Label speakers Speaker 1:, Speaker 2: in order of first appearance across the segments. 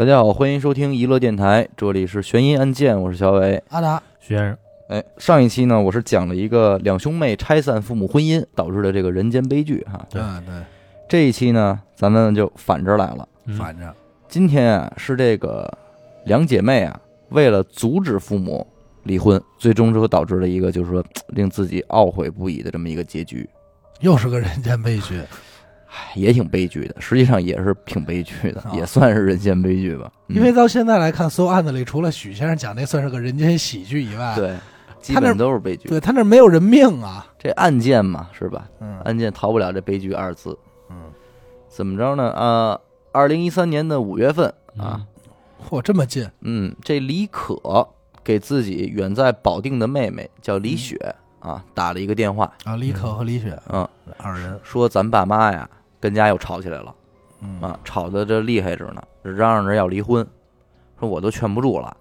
Speaker 1: 大家好，欢迎收听娱乐电台，这里是悬疑案件，我是小伟。
Speaker 2: 阿达，
Speaker 3: 徐先生，
Speaker 1: 哎，上一期呢，我是讲了一个两兄妹拆散父母婚姻导致的这个人间悲剧哈。
Speaker 2: 对对，
Speaker 1: 这一期呢，咱们就反着来了。
Speaker 3: 嗯
Speaker 2: 反着
Speaker 1: 今天啊，是这个两姐妹啊，为了阻止父母离婚，最终之后导致了一个就是说令自己懊悔不已的这么一个结局，
Speaker 2: 又是个人间悲剧。
Speaker 1: 唉也挺悲剧的。实际上也是挺悲剧的，
Speaker 2: 啊
Speaker 1: 也算是人间悲剧吧。嗯
Speaker 2: 因为到现在来看，所有案子里，除了许先生讲那算是个人间喜剧以外，
Speaker 1: 对，基
Speaker 2: 他那
Speaker 1: 本都是悲剧。
Speaker 2: 对他那没有人命啊。
Speaker 1: 这案件嘛，是吧？
Speaker 2: 嗯
Speaker 1: 案件逃不了这悲剧二字。
Speaker 2: 嗯，
Speaker 1: 怎么着呢？啊，二零一三年的五月份啊，
Speaker 2: 嚯，这么近，
Speaker 1: 嗯，这李可给自己远在保定的妹妹叫李雪啊打了一个电话，
Speaker 2: 啊！李可和李雪
Speaker 1: 嗯，
Speaker 2: 二人，
Speaker 1: 说咱爸妈呀跟家又吵起来了
Speaker 2: 嗯
Speaker 1: 啊，吵得这厉害着呢，嚷嚷着要离婚，说我都劝不住了，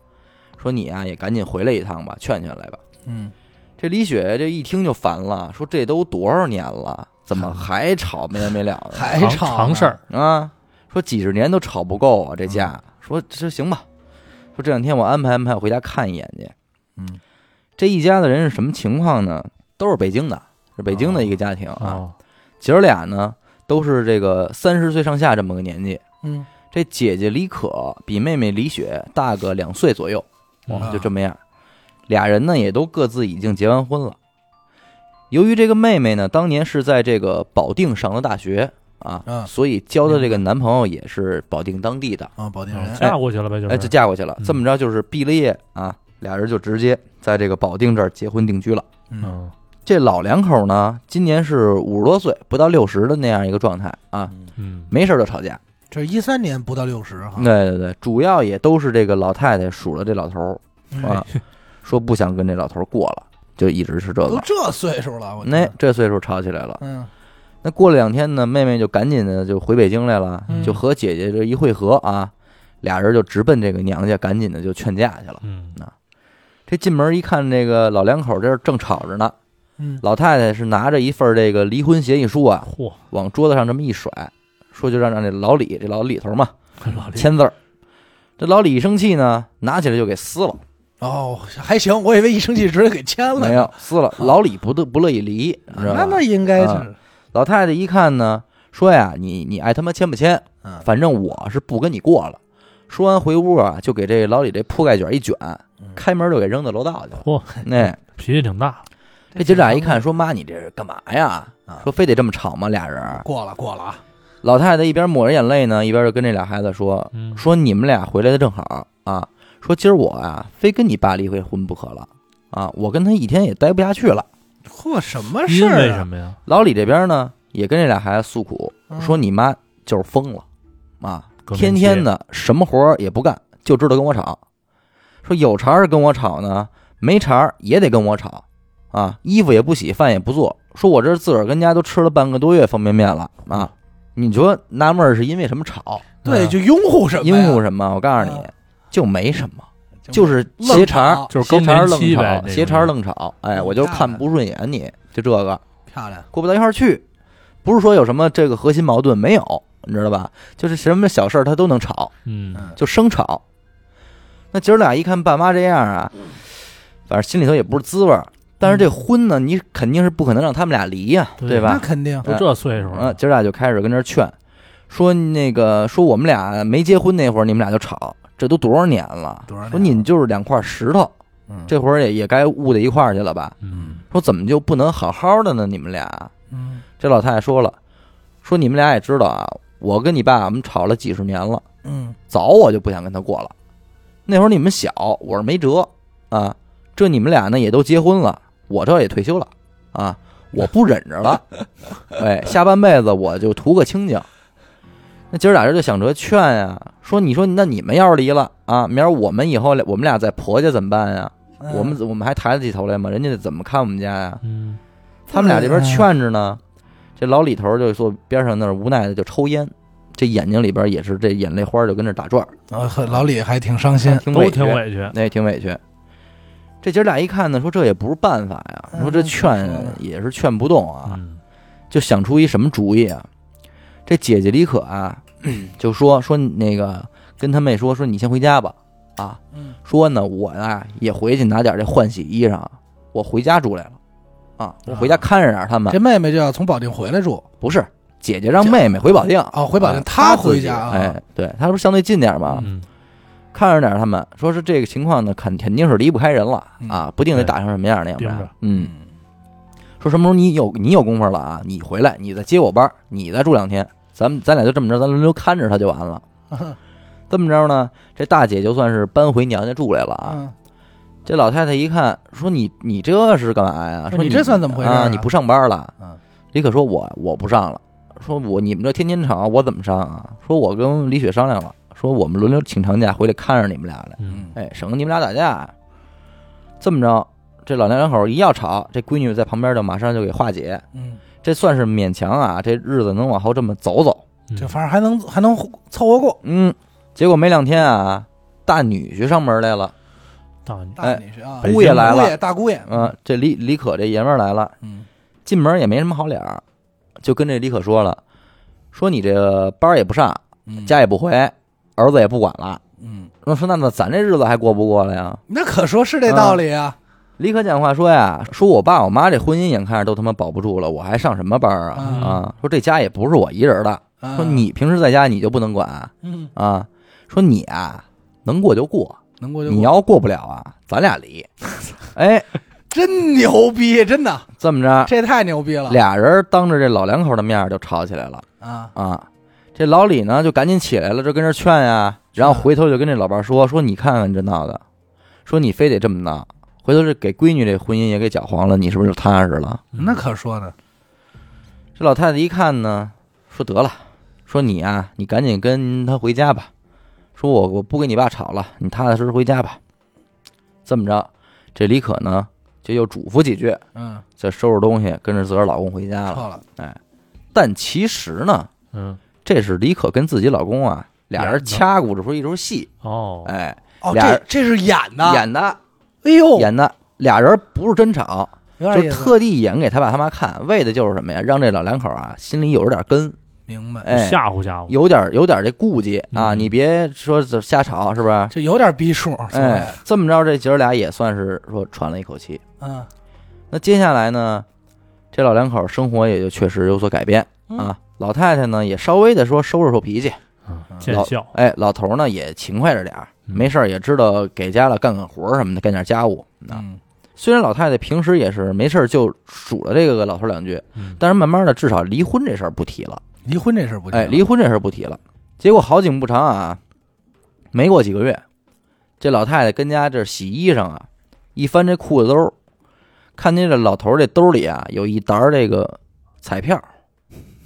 Speaker 1: 说你啊也赶紧回来一趟吧，劝劝来吧。
Speaker 2: 嗯，
Speaker 1: 这李雪这一听就烦了，说这都多少年了，怎么 还吵没完没了的？
Speaker 3: 常
Speaker 2: 还吵呢
Speaker 3: 常事儿，
Speaker 1: 啊，说几十年都吵不够啊，这架。说这行吧，说这两天我安排安排，我回家看一眼去。
Speaker 2: 嗯，
Speaker 1: 这一家子人是什么情况呢？都是北京的，是北京的一个家庭啊。
Speaker 3: 哦，
Speaker 1: 姐儿俩呢都是这个三十岁上下这么个年纪。
Speaker 2: 嗯，
Speaker 1: 这姐姐李可比妹妹李雪大个两岁左右，
Speaker 3: 嗯
Speaker 1: 就这么样。俩人呢也都各自已经结完婚了。由于这个妹妹呢当年是在这个保定上的大学啊，
Speaker 2: 嗯
Speaker 1: 所以交的这个男朋友也是保定当地的，
Speaker 2: 啊，保定人，
Speaker 3: 嫁过去了呗，就是，
Speaker 1: 哎，就嫁过去了。
Speaker 3: 嗯。
Speaker 1: 这么着就是毕了业啊，俩人就直接在这个保定这儿结婚定居了。
Speaker 2: 嗯。
Speaker 3: 嗯
Speaker 1: 这老两口呢，今年是五十多岁，不到六十的那样一个状态啊，
Speaker 3: 嗯，
Speaker 1: 没事儿就吵架。
Speaker 2: 这一三年不到六十哈，
Speaker 1: 对对对，主要也都是这个老太太数了这老头儿
Speaker 2: 嗯
Speaker 1: 啊，说不想跟这老头儿过了，就一直是这个。
Speaker 2: 都这岁数了，我
Speaker 1: 那这岁数吵起来了。
Speaker 2: 嗯
Speaker 1: 那过了两天呢，妹妹就赶紧的就回北京来了，
Speaker 2: 嗯
Speaker 1: 就和姐姐这一会合啊，俩人就直奔这个娘家，赶紧的就劝架去了。
Speaker 3: 嗯
Speaker 1: 这进门一看，这个老两口这儿正吵着呢。
Speaker 2: 嗯，
Speaker 1: 老太太是拿着一份这个离婚协议书啊，
Speaker 3: 嚯，
Speaker 1: 往桌子上这么一甩，说就让让这老李这老李头嘛
Speaker 3: 老李，
Speaker 1: 签字儿。这老李一生气呢，拿起来就给撕了，
Speaker 2: 哦，还行，我以为一生气直接给签了，
Speaker 1: 没有撕了。老李不得不乐意离，你知道吧？
Speaker 2: 那那应该
Speaker 1: 啊
Speaker 2: 是，
Speaker 1: 老太太一看呢，说呀，你你爱他妈签不签，
Speaker 2: 嗯。
Speaker 1: 反正我是不跟你过了。说完回屋啊，就给这老李这铺盖卷一卷，开门就给扔到楼道去了。
Speaker 3: 嚯，
Speaker 1: 那。
Speaker 3: 脾气挺大，
Speaker 1: 这姐俩一看，说妈，你这是干嘛呀？
Speaker 2: 啊
Speaker 1: 说非得这么吵吗？俩人。
Speaker 2: 过了过了啊，
Speaker 1: 老太太一边抹着眼泪呢，一边就跟这俩孩子说
Speaker 3: 嗯，
Speaker 1: 说你们俩回来的正好啊，说今儿我啊非跟你爸离回婚不可了啊，我跟他一天也待不下去了。
Speaker 2: 嚯，什么事儿啊？
Speaker 3: 为什么呀？
Speaker 1: 老李这边呢也跟这俩孩子诉苦，
Speaker 2: 嗯
Speaker 1: 说你妈就是疯了啊，天天的什么活儿也不干，就知道跟我吵。说有茬儿跟我吵呢，没茬儿也得跟我吵啊，衣服也不洗，饭也不做。说我这自个儿跟家都吃了半个多月方便面了啊，你说纳闷儿是因为什么吵？
Speaker 2: 对，
Speaker 3: 嗯
Speaker 2: 就拥护什么
Speaker 1: 拥护什么？我告诉你
Speaker 2: 啊，
Speaker 1: 就没什么，
Speaker 2: 就
Speaker 1: 就是
Speaker 2: 愣
Speaker 1: 斜茬
Speaker 3: 就是更
Speaker 1: 斜茬儿愣吵，斜茬儿愣吵。哎，
Speaker 2: 嗯
Speaker 1: 我就看不顺眼你，就这个
Speaker 2: 漂亮，
Speaker 1: 过不到一块儿去。不是说有什么这个核心矛盾没有，你知道吧？就是什么小事儿他都能吵，
Speaker 3: 嗯
Speaker 2: 嗯
Speaker 1: 就生吵。那姐儿俩一看爸妈这样啊，反正心里头也不是滋味儿。但是这婚呢，你肯定是不可能让他们俩离呀，
Speaker 3: 对
Speaker 1: 对吧？
Speaker 2: 那肯定
Speaker 3: 都这岁数
Speaker 1: 嗯，
Speaker 3: 了，
Speaker 1: 姐儿俩就开始跟这儿劝，说那个说我们俩没结婚那会儿，你们俩就吵，这都多少年了？
Speaker 2: 多少年
Speaker 1: 说你们就是两块石头，
Speaker 2: 嗯
Speaker 1: 这会儿也也该捂在一块儿去了吧？
Speaker 3: 嗯
Speaker 1: 说怎么就不能好好的呢？你们俩？
Speaker 2: 嗯
Speaker 1: 这老太太说了，说你们俩也知道啊，我跟你爸我们吵了几十年了，
Speaker 2: 嗯
Speaker 1: 早我就不想跟他过了。那会儿你们小，我是没辙啊。这你们俩呢也都结婚了，我这也退休了啊，我不忍着了，哎，下半辈子我就图个清静。那姐儿俩人就想着劝呀，说你说那你们要是离了啊，明儿我们以后我们俩在婆家怎么办呀？
Speaker 2: 嗯
Speaker 1: 我们我们还抬得起头来吗？人家怎么看我们家呀？
Speaker 3: 嗯
Speaker 1: 他们俩这边劝着呢，这老李头就坐边上那儿无奈的就抽烟，这眼睛里边也是这眼泪花就跟那打转儿，
Speaker 2: 啊，老李还挺伤心，
Speaker 3: 都
Speaker 1: 挺委屈，那也挺委屈。这姐俩一看呢，说这也不是办法呀，
Speaker 2: 嗯
Speaker 1: 说这劝也是劝不动啊，
Speaker 3: 嗯
Speaker 1: 就想出一什么主意啊？这姐姐李可啊，就说说那个跟他妹说说你先回家吧，啊，
Speaker 2: 嗯
Speaker 1: 说呢我呀也回去拿点这换洗衣裳，我回家住来了，啊，我回家看着点他们，
Speaker 2: 这妹妹就要从保定回来住
Speaker 1: 不是姐姐让妹妹回保定，
Speaker 2: 啊，回保定
Speaker 1: 啊
Speaker 2: 她回家啊
Speaker 1: 哎，对，她不是相对近点吗？
Speaker 3: 嗯
Speaker 1: 看着点他们，说是这个情况呢，肯肯定是离不开人了
Speaker 2: 嗯
Speaker 1: 啊，不定得打成什么样那样
Speaker 3: 的
Speaker 1: 嗯，说什么时候你有你有功夫了啊，你回来，你再接我班儿，你再住两天，咱们咱俩就这么着，咱轮流看着他就完了。
Speaker 2: 嗯
Speaker 1: 这么着呢，这大姐就算是搬回娘家住来了啊。
Speaker 2: 嗯
Speaker 1: 这老太太一看，说你你这是干嘛呀？说
Speaker 2: 说你这算怎么回事啊
Speaker 1: 啊？你不上班了？
Speaker 2: 嗯
Speaker 1: 李可说我我不上了，说我你们这天天吵，我怎么上啊？说我跟李雪商量了，说我们轮流请长假回来看着你们俩来，
Speaker 3: 嗯。
Speaker 1: 哎，省得你们俩打架。这么着，这老两口一要吵，这闺女在旁边就马上就给化解，
Speaker 2: 嗯，
Speaker 1: 这算是勉强啊，这日子能往后这么走走。
Speaker 3: 嗯。
Speaker 2: 这反正还能还能凑合过。
Speaker 1: 嗯，结果没两天啊，大女婿上门来了，
Speaker 3: 大女
Speaker 2: 大女婿啊，
Speaker 1: 姑爷来了。
Speaker 2: 姑爷大姑爷，
Speaker 1: 嗯、这李李可这爷们儿来了，
Speaker 2: 嗯。
Speaker 1: 进门也没什么好脸儿，就跟这李可说了，说你这班儿也不上，
Speaker 2: 嗯。
Speaker 1: 家也不回，儿子也不管了。
Speaker 2: 嗯，
Speaker 1: 那说那那咱这日子还过不过了呀？
Speaker 2: 那可说是这道理啊。
Speaker 1: 李可讲话说呀，说我爸我妈这婚姻眼看着都他妈保不住了，我还上什么班啊？
Speaker 2: 嗯
Speaker 1: 啊，说这家也不是我一人的，
Speaker 2: 啊
Speaker 1: 说你平时在家你就不能管
Speaker 2: 嗯
Speaker 1: 啊？说你啊能过就过，
Speaker 2: 能过就过，
Speaker 1: 你要过不了啊，咱俩离。哎，
Speaker 2: 真牛逼，真的，
Speaker 1: 这么着，
Speaker 2: 这太牛逼了。
Speaker 1: 俩人当着这老两口的面就吵起来了
Speaker 2: 啊，
Speaker 1: 啊！这老李呢就赶紧起来了，就跟这劝呀，然后回头就跟这老伴儿说：“说你看看这闹的，说你非得这么闹，回头这给闺女这婚姻也给搅黄了，你是不是就踏实了？”
Speaker 2: 那可说呢。
Speaker 1: 这老太太一看呢，说得了，说你啊，你赶紧跟他回家吧。说我我不跟你爸吵了，你踏踏实实回家吧。这么着，这李可呢就又嘱咐几句，
Speaker 2: 嗯，
Speaker 1: 再收拾东西，跟着自个儿老公回家了。
Speaker 2: 错了。
Speaker 1: 但其实呢，
Speaker 3: 嗯
Speaker 1: 这是李可跟自己老公啊俩人掐鼓着说一出戏，
Speaker 3: 哦，
Speaker 1: 哎，
Speaker 2: 哦，
Speaker 1: 俩
Speaker 2: 这这是演的，
Speaker 1: 演的。
Speaker 2: 哎呦，
Speaker 1: 演的，俩人不是真吵，就特地演给他爸他妈看，为的就是什么呀？让这老两口啊心里有着点根，
Speaker 2: 明白，
Speaker 1: 哎，
Speaker 3: 吓唬吓唬，
Speaker 1: 有点有点这顾忌。啊，
Speaker 3: 嗯
Speaker 1: 你别说这瞎吵，是不是？
Speaker 2: 这有点逼数。
Speaker 1: 哎，这么着，这姐儿俩也算是说喘了一口气。
Speaker 2: 嗯。
Speaker 1: 那接下来呢，这老两口生活也就确实有所改变
Speaker 2: 嗯。
Speaker 1: 啊。老太太呢也稍微的说收拾收脾气，
Speaker 3: 嗯见笑，
Speaker 1: 哎，老头呢也勤快着点儿，
Speaker 3: 嗯。
Speaker 1: 没事儿也知道给家了干干活什么的，干点家务。啊，
Speaker 2: 嗯。
Speaker 1: 虽然老太太平时也是没事儿就数了这个老头两句，
Speaker 3: 嗯。
Speaker 1: 但是慢慢的至少离婚这事儿不提了。
Speaker 2: 离婚这事儿不提了。
Speaker 1: 哎，离婚这事儿不提了。结果好景不长啊，没过几个月，这老太太跟家这洗衣裳啊，一翻这裤子兜儿，看见这老头儿这兜里啊有一沓儿这个彩票，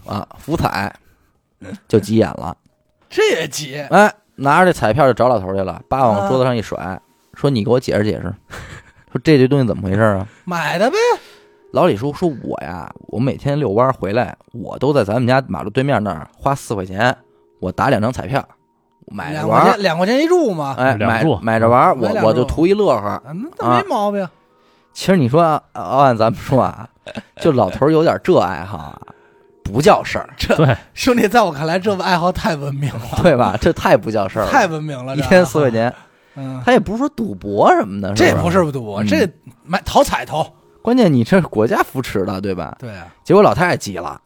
Speaker 1: 啊，福彩，就急眼了。
Speaker 2: 这也急，
Speaker 1: 哎，拿着这彩票就找老头儿去了，叭往桌子上一甩，说：“你给我解释解释，说这堆东西怎么回事啊
Speaker 2: 买的呗。？”
Speaker 1: 老李说：“说我呀，我每天遛弯儿回来，我都在咱们家马路对面那儿花四块钱，我打两张彩票，买着玩儿
Speaker 2: 两块钱，。两块钱一注嘛，
Speaker 1: 哎，买
Speaker 3: 注
Speaker 1: 买着玩儿，我
Speaker 2: 买两注
Speaker 1: 我就图一乐呵。
Speaker 2: 啊那那没毛病。
Speaker 1: 其实你说啊按咱们说啊，就老头儿有点这爱好啊，不叫事儿，
Speaker 2: 这
Speaker 3: 对，
Speaker 2: 兄弟，在我看来，这爱好太文明了，
Speaker 1: 对吧？这太不叫事儿了，
Speaker 2: 太文明了。
Speaker 1: 一天四块，钱，
Speaker 2: 嗯，
Speaker 1: 他也不是说赌博什么的，
Speaker 2: 这
Speaker 1: 不
Speaker 2: 不是赌博，
Speaker 1: 嗯
Speaker 2: 这买讨彩头。
Speaker 1: 关键，你这是国家扶持的，对吧？
Speaker 2: 对啊，
Speaker 1: 结果老太太急了，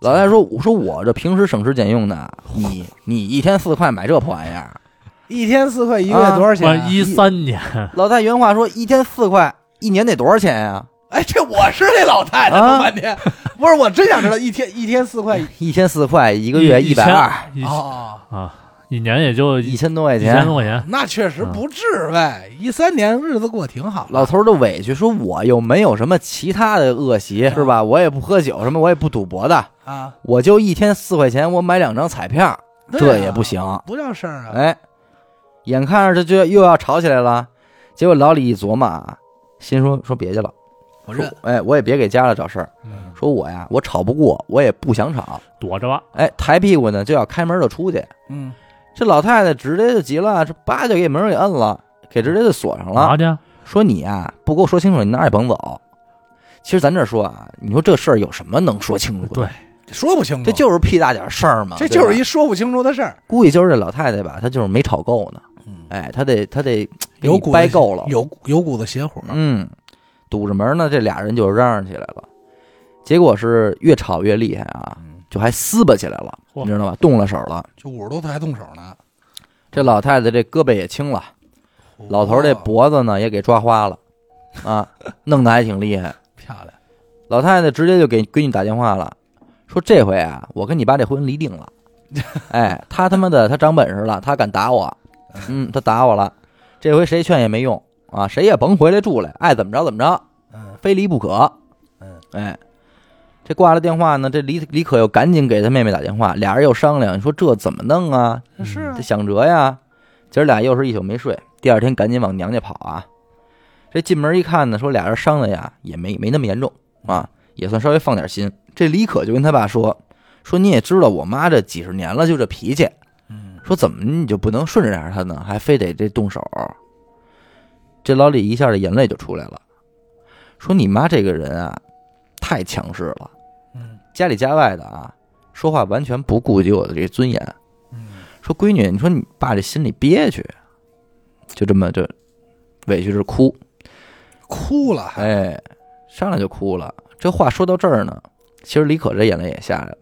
Speaker 1: 老太太说：“我说我这平时省吃俭用的，你你一天四块买这破玩意儿。
Speaker 2: 一天四块，一个月多少钱
Speaker 3: 一三年，”
Speaker 1: 老太太原话说：“一天四块，一年得多少钱呀？
Speaker 2: 哎，这我是那老太太，半天，不是我真想知道，一天一天四块，
Speaker 1: 一天四块，一个月
Speaker 3: 一
Speaker 1: 百二，
Speaker 3: 一
Speaker 2: 哦，
Speaker 3: 啊，一年也就
Speaker 1: 一千多块钱
Speaker 3: 一千多。块钱，
Speaker 2: 那确实不至呗，一三年日子过挺好。
Speaker 1: 老头儿都委屈说：“我又没有什么其他的恶习，是吧？我也不喝酒，什么我也不赌博的，
Speaker 2: 啊，
Speaker 1: 我就一天四块钱，我买两张彩票，这也不行。
Speaker 2: 不叫事儿啊。
Speaker 1: 哎，眼看着这就又要吵起来了，结果老李一琢磨啊，心说说别去了，说
Speaker 2: 我认，
Speaker 1: 哎，我也别给家里找事儿，
Speaker 2: 嗯
Speaker 1: 说我呀，我吵不过，我也不想吵，
Speaker 3: 躲着吧，
Speaker 1: 哎，抬屁股呢就要开门就出去。
Speaker 2: 嗯，
Speaker 1: 这老太太直接就急了，这叭就给门给摁了，给直接就锁上了说你呀，不给我说清楚，你哪儿也甭走。其实咱这说啊，你说这事儿有什么能说清楚的？
Speaker 3: 对，
Speaker 2: 说不清楚，
Speaker 1: 这就是屁大点事儿嘛，
Speaker 2: 这就是一说不清楚的事儿。
Speaker 1: 估计就是这老太太吧，她就是没吵够呢，
Speaker 2: 嗯，
Speaker 1: 哎，她得她得
Speaker 2: 有
Speaker 1: 掰够了，
Speaker 2: 有有股子邪火。
Speaker 1: 嗯，堵着门呢，这俩人就嚷嚷起来了，结果是越吵越厉害啊，
Speaker 2: 嗯，
Speaker 1: 就还撕巴起来了，你知道吧？动了手了，
Speaker 2: 就五十多岁还动手呢。
Speaker 1: 这老太太这胳膊也青了，老头这
Speaker 2: 哦
Speaker 1: 脖子呢也给抓花了，啊，弄得还挺厉害。
Speaker 2: 漂亮，
Speaker 1: 老太太直接就给闺女打电话了，说这回啊，我跟你爸这婚离定了。哎，他他妈的他长本事了，他敢打我，嗯，他打我了，这回谁劝也没用啊，谁也甭回来住来，爱怎么着怎么着，
Speaker 2: 嗯
Speaker 1: 非离不可。
Speaker 2: 嗯，
Speaker 1: 哎，这挂了电话呢，这李李可又赶紧给他妹妹打电话，俩人又商量，说这怎么弄啊？
Speaker 2: 是啊
Speaker 1: 这想辙呀。姐儿俩又是一宿没睡，第二天赶紧往娘家跑啊。这进门一看呢，说俩人伤的呀也没没那么严重啊，也算稍微放点心。这李可就跟他爸说，说你也知道我妈这几十年了就这脾气，
Speaker 2: 嗯，
Speaker 1: 说怎么你就不能顺着点她呢，还非得这动手？这老李一下的眼泪就出来了，说你妈这个人啊，太强势了，
Speaker 2: 嗯
Speaker 1: 家里家外的啊，说话完全不顾及我的这尊严。
Speaker 2: 嗯，
Speaker 1: 说闺女，你说你爸这心里憋屈，就这么就委屈着哭，
Speaker 2: 哭了还，
Speaker 1: 哎，上来就哭了。这话说到这儿呢，其实李可这眼泪也下来了，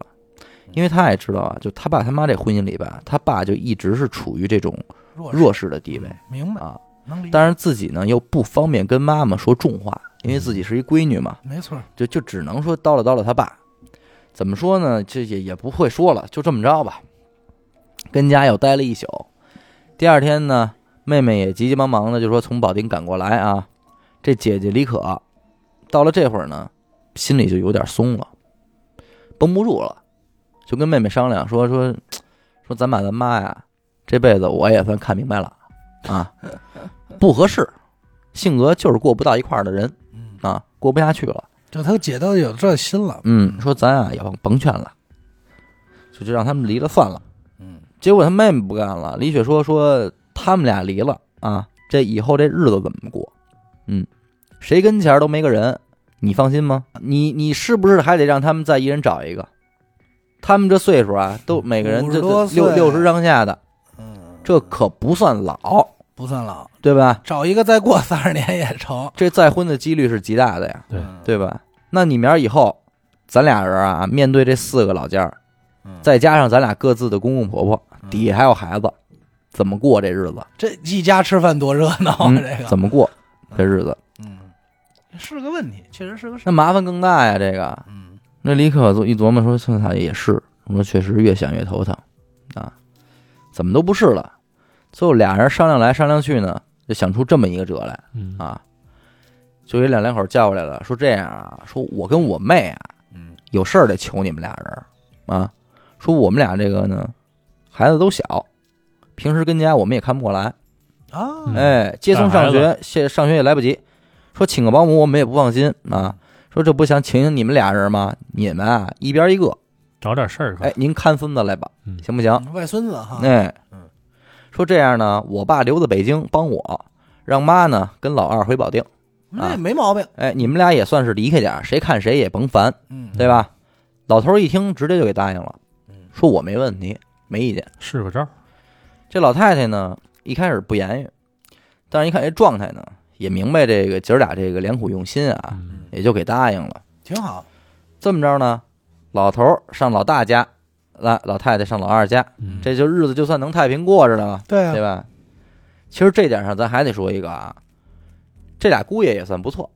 Speaker 1: 因为他也知道啊，就他爸他妈这婚姻里吧，他爸就一直是处于这种
Speaker 2: 弱
Speaker 1: 弱势的地位
Speaker 2: 明白，
Speaker 1: 啊，当然自己呢又不方便跟妈妈说重话，因为自己是一闺女嘛，
Speaker 2: 没错，
Speaker 1: 就就只能说叨唠叨唠他爸。怎么说呢？这也也不会说了，就这么着吧。跟家又待了一宿，第二天呢，妹妹也急急忙忙的就说从保定赶过来啊。这姐姐李可到了这会儿呢，心里就有点松了，绷不住了，就跟妹妹商量说说说咱把咱妈呀，这辈子我也算看明白了啊，不合适，性格就是过不到一块儿的人
Speaker 2: 嗯，
Speaker 1: 啊，过不下去了。
Speaker 2: 就他姐都有这心了，
Speaker 1: 嗯，说咱啊也甭劝了，就就让他们离了算了。
Speaker 2: 嗯，
Speaker 1: 结果他妹妹不干了，李雪说说他们俩离了啊，这以后这日子怎么过？嗯，谁跟前儿都没个人，你放心吗？你你是不是还得让他们再一人找一个？他们这岁数啊，都每个人
Speaker 2: 50
Speaker 1: 这
Speaker 2: 多岁
Speaker 1: 六六十上下的，
Speaker 2: 嗯，
Speaker 1: 这可不算老，
Speaker 2: 不算老，
Speaker 1: 对吧？
Speaker 2: 找一个再过三十年也成，
Speaker 1: 这再婚的几率是极大的呀，
Speaker 3: 对
Speaker 2: 嗯
Speaker 1: 对吧？那你明儿以后，咱俩人啊，面对这四个老家儿，
Speaker 2: 嗯
Speaker 1: 再加上咱俩各自的公公婆婆，
Speaker 2: 嗯
Speaker 1: 底下还有孩子，怎么过这日子？
Speaker 2: 这一家吃饭多热闹啊！
Speaker 1: 嗯
Speaker 2: 这个，
Speaker 1: 怎么过这日子？
Speaker 2: 嗯，是个问题，确实是个事
Speaker 1: 那。麻烦更大呀！这个，
Speaker 2: 嗯，
Speaker 1: 那李可一琢磨说：“算他也是，我说确实越想越头疼啊，怎么都不是了。”最后俩人商量来商量去呢，就想出这么一个辙来
Speaker 3: 嗯。
Speaker 1: 啊，就给两两口叫过来了，说这样啊，说我跟我妹啊
Speaker 2: 嗯。
Speaker 1: 有事儿得求你们俩人啊，说我们俩这个呢，孩子都小，平时跟家我们也看不过来，
Speaker 2: 啊，
Speaker 3: 嗯。
Speaker 1: 哎，接送上
Speaker 3: 带
Speaker 1: 学，现上学也来不及，说请个保姆我们也不放心啊，说这不想请请你们俩人吗？你们啊一边一个，
Speaker 3: 找点事儿干。
Speaker 1: 哎，您看孙子来吧，
Speaker 3: 嗯。
Speaker 1: 行不行？
Speaker 2: 外孙子哈，
Speaker 1: 哎。
Speaker 2: 嗯，
Speaker 1: 说这样呢，我爸留在北京帮我，让妈呢跟老二回保定，
Speaker 2: 那也没毛病，
Speaker 1: 哎，你们俩也算是离开点，谁看谁也甭烦，
Speaker 2: 嗯，
Speaker 1: 对吧？老头儿一听，直接就给答应了
Speaker 2: 嗯，
Speaker 1: 说我没问题，没意见。
Speaker 3: 是个招儿，
Speaker 1: 这老太太呢，一开始不言语，但是一看这状态呢，也明白这个姐儿俩这个良苦用心啊，
Speaker 3: 嗯
Speaker 1: 也就给答应了。
Speaker 2: 挺好。
Speaker 1: 这么着呢，老头儿上老大家，来老太太上老二家，
Speaker 3: 嗯
Speaker 1: 这就日子就算能太平过着了，
Speaker 2: 对啊
Speaker 1: 对，吧？其实这点上咱还得说一个啊，这俩姑爷也算不错，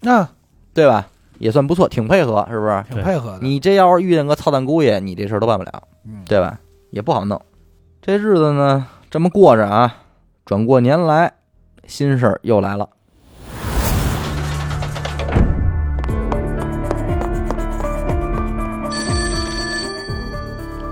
Speaker 2: 那
Speaker 1: 对吧？也算不错，挺配合，是不是？
Speaker 2: 挺配合的。
Speaker 1: 你这要是遇见个操蛋姑爷，你这事儿都办不了，
Speaker 2: 嗯，
Speaker 1: 对吧？也不好弄。这日子呢，这么过着啊，转过年来，心事儿又来了。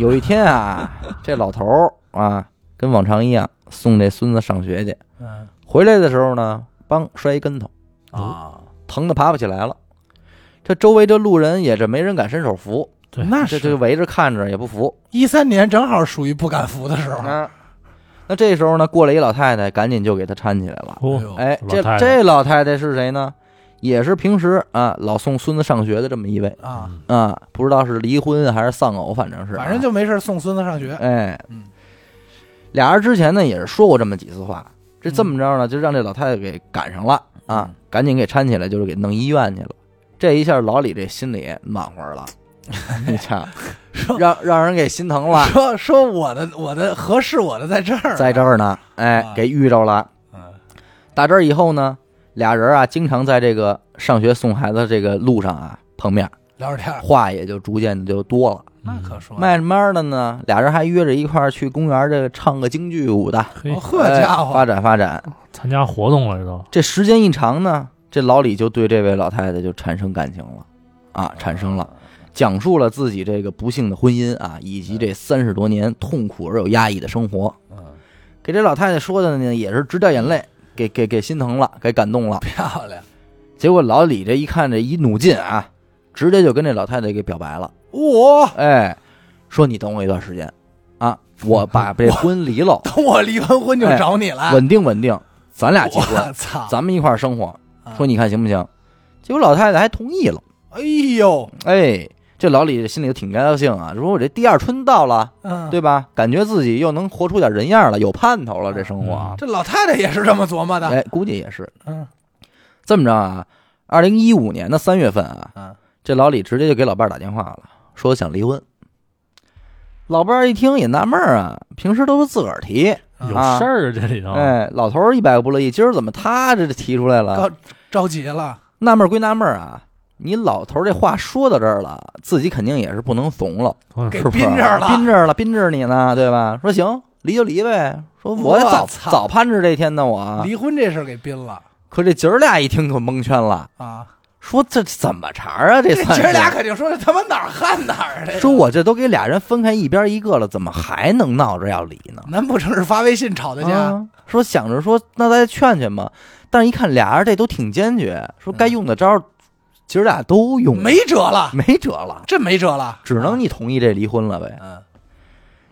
Speaker 1: 有一天啊，这老头儿啊，跟往常一样送这孙子上学去，
Speaker 2: 嗯
Speaker 1: 回来的时候呢，梆摔一跟头，
Speaker 2: 啊，
Speaker 1: 疼的爬不起来了。这周围这路人也这没人敢伸手扶，
Speaker 3: 对
Speaker 2: 那
Speaker 1: 这这围着看着也不扶。
Speaker 2: 一三年正好属于不敢扶的时候。
Speaker 1: 啊，那这时候呢，过来一老太太，赶紧就给他搀起来了。
Speaker 3: 哦，
Speaker 1: 哎，这
Speaker 3: 老太太
Speaker 1: 这老太太是谁呢？也是平时啊老送孙子上学的这么一位。
Speaker 2: 啊，
Speaker 3: 嗯
Speaker 1: 啊，不知道是离婚还是丧偶，反正是啊，
Speaker 2: 反正就没事送孙子上学。
Speaker 1: 哎，
Speaker 2: 嗯。
Speaker 1: 俩人之前呢也是说过这么几次话，这
Speaker 2: 嗯
Speaker 1: 这么着呢，就让这老太太给赶上了啊
Speaker 2: 嗯，
Speaker 1: 赶紧给搀起来，就是给弄医院去了。这一下老李这心里暖和了，你瞧，
Speaker 2: 说
Speaker 1: 让让人给心疼了，
Speaker 2: 说说我的我的合适我的在这儿，
Speaker 1: 在这儿呢，哎
Speaker 2: 啊，
Speaker 1: 给遇着了。
Speaker 2: 嗯。
Speaker 1: 打这儿以后呢，俩人啊经常在这个上学送孩子这个路上啊碰面，
Speaker 2: 聊着天儿，
Speaker 1: 话也就逐渐的就多了。
Speaker 2: 那可说
Speaker 1: 慢慢的呢，俩人还约着一块儿去公园这个唱个京剧舞的，
Speaker 3: 嘿
Speaker 2: 哦，呵家伙
Speaker 1: 哎发，展发展。
Speaker 3: 参加活动了这都，
Speaker 1: 这时间一长呢，这老李就对这位老太太就产生感情了，啊，产生了，讲述了自己这个不幸的婚姻啊，以及这三十多年痛苦而又压抑的生活。
Speaker 2: 嗯，
Speaker 1: 给这老太太说的呢，也是直掉眼泪，给给给心疼了，给感动了。
Speaker 2: 漂亮，
Speaker 1: 结果老李这一看这一努劲啊，直接就跟这老太太给表白了，
Speaker 2: 我
Speaker 1: 哎，说你等我一段时间，啊，我把 这婚离了，
Speaker 2: 等我离完婚就找你来，
Speaker 1: 稳定稳定，咱俩结婚，
Speaker 2: 我操，
Speaker 1: 咱们一块儿生活，
Speaker 2: 啊。
Speaker 1: 说你看行不行？结果老太太还同意了，
Speaker 2: 哎呦，
Speaker 1: 哎，这老李心里就挺高兴啊，说我这第二春到了，
Speaker 2: 嗯，
Speaker 1: 对吧？感觉自己又能活出点人样了，有盼头了，这生活啊，
Speaker 2: 这老太太也是这么琢磨的，
Speaker 1: 哎，估计也是。
Speaker 2: 嗯。
Speaker 1: 这么着啊。二零一五年的三月份啊，
Speaker 2: 嗯，
Speaker 1: 这老李直接就给老伴儿打电话了，说想离婚。老伴儿一听也纳闷儿啊，平时都是自个儿提，
Speaker 3: 有
Speaker 1: 啊。
Speaker 3: 事儿啊这里头，
Speaker 1: 哎，老头儿一百个不乐意，今儿怎么他这提出来了？
Speaker 2: 高着急了，
Speaker 1: 纳闷儿归纳闷儿啊，你老头儿这话说到这儿了，自己肯定也是不能怂了，
Speaker 3: 嗯
Speaker 2: 给
Speaker 1: 是不是？
Speaker 2: 憋这儿了
Speaker 1: 宾这儿了，憋着你呢，对吧？说行，离就离呗。说我也早早盼着这天呢，我。
Speaker 2: 离婚这事儿给宾了
Speaker 1: 可这姐儿俩一听可蒙圈了，
Speaker 2: 啊！
Speaker 1: 说这怎么茬儿啊？这
Speaker 2: 这姐儿俩肯定说这他妈哪儿旱哪儿的呀，
Speaker 1: 说我这都给俩人分开一边一个了，怎么还能闹着要离呢？
Speaker 2: 难不成是发微信吵的架？
Speaker 1: 啊说想着说那再劝劝吧，但是一看俩人这都挺坚决，说该用的招儿，姐儿俩都用，
Speaker 2: 没辙了，
Speaker 1: 没辙了，
Speaker 2: 真没辙了，
Speaker 1: 只能你同意这离婚了呗。
Speaker 2: 嗯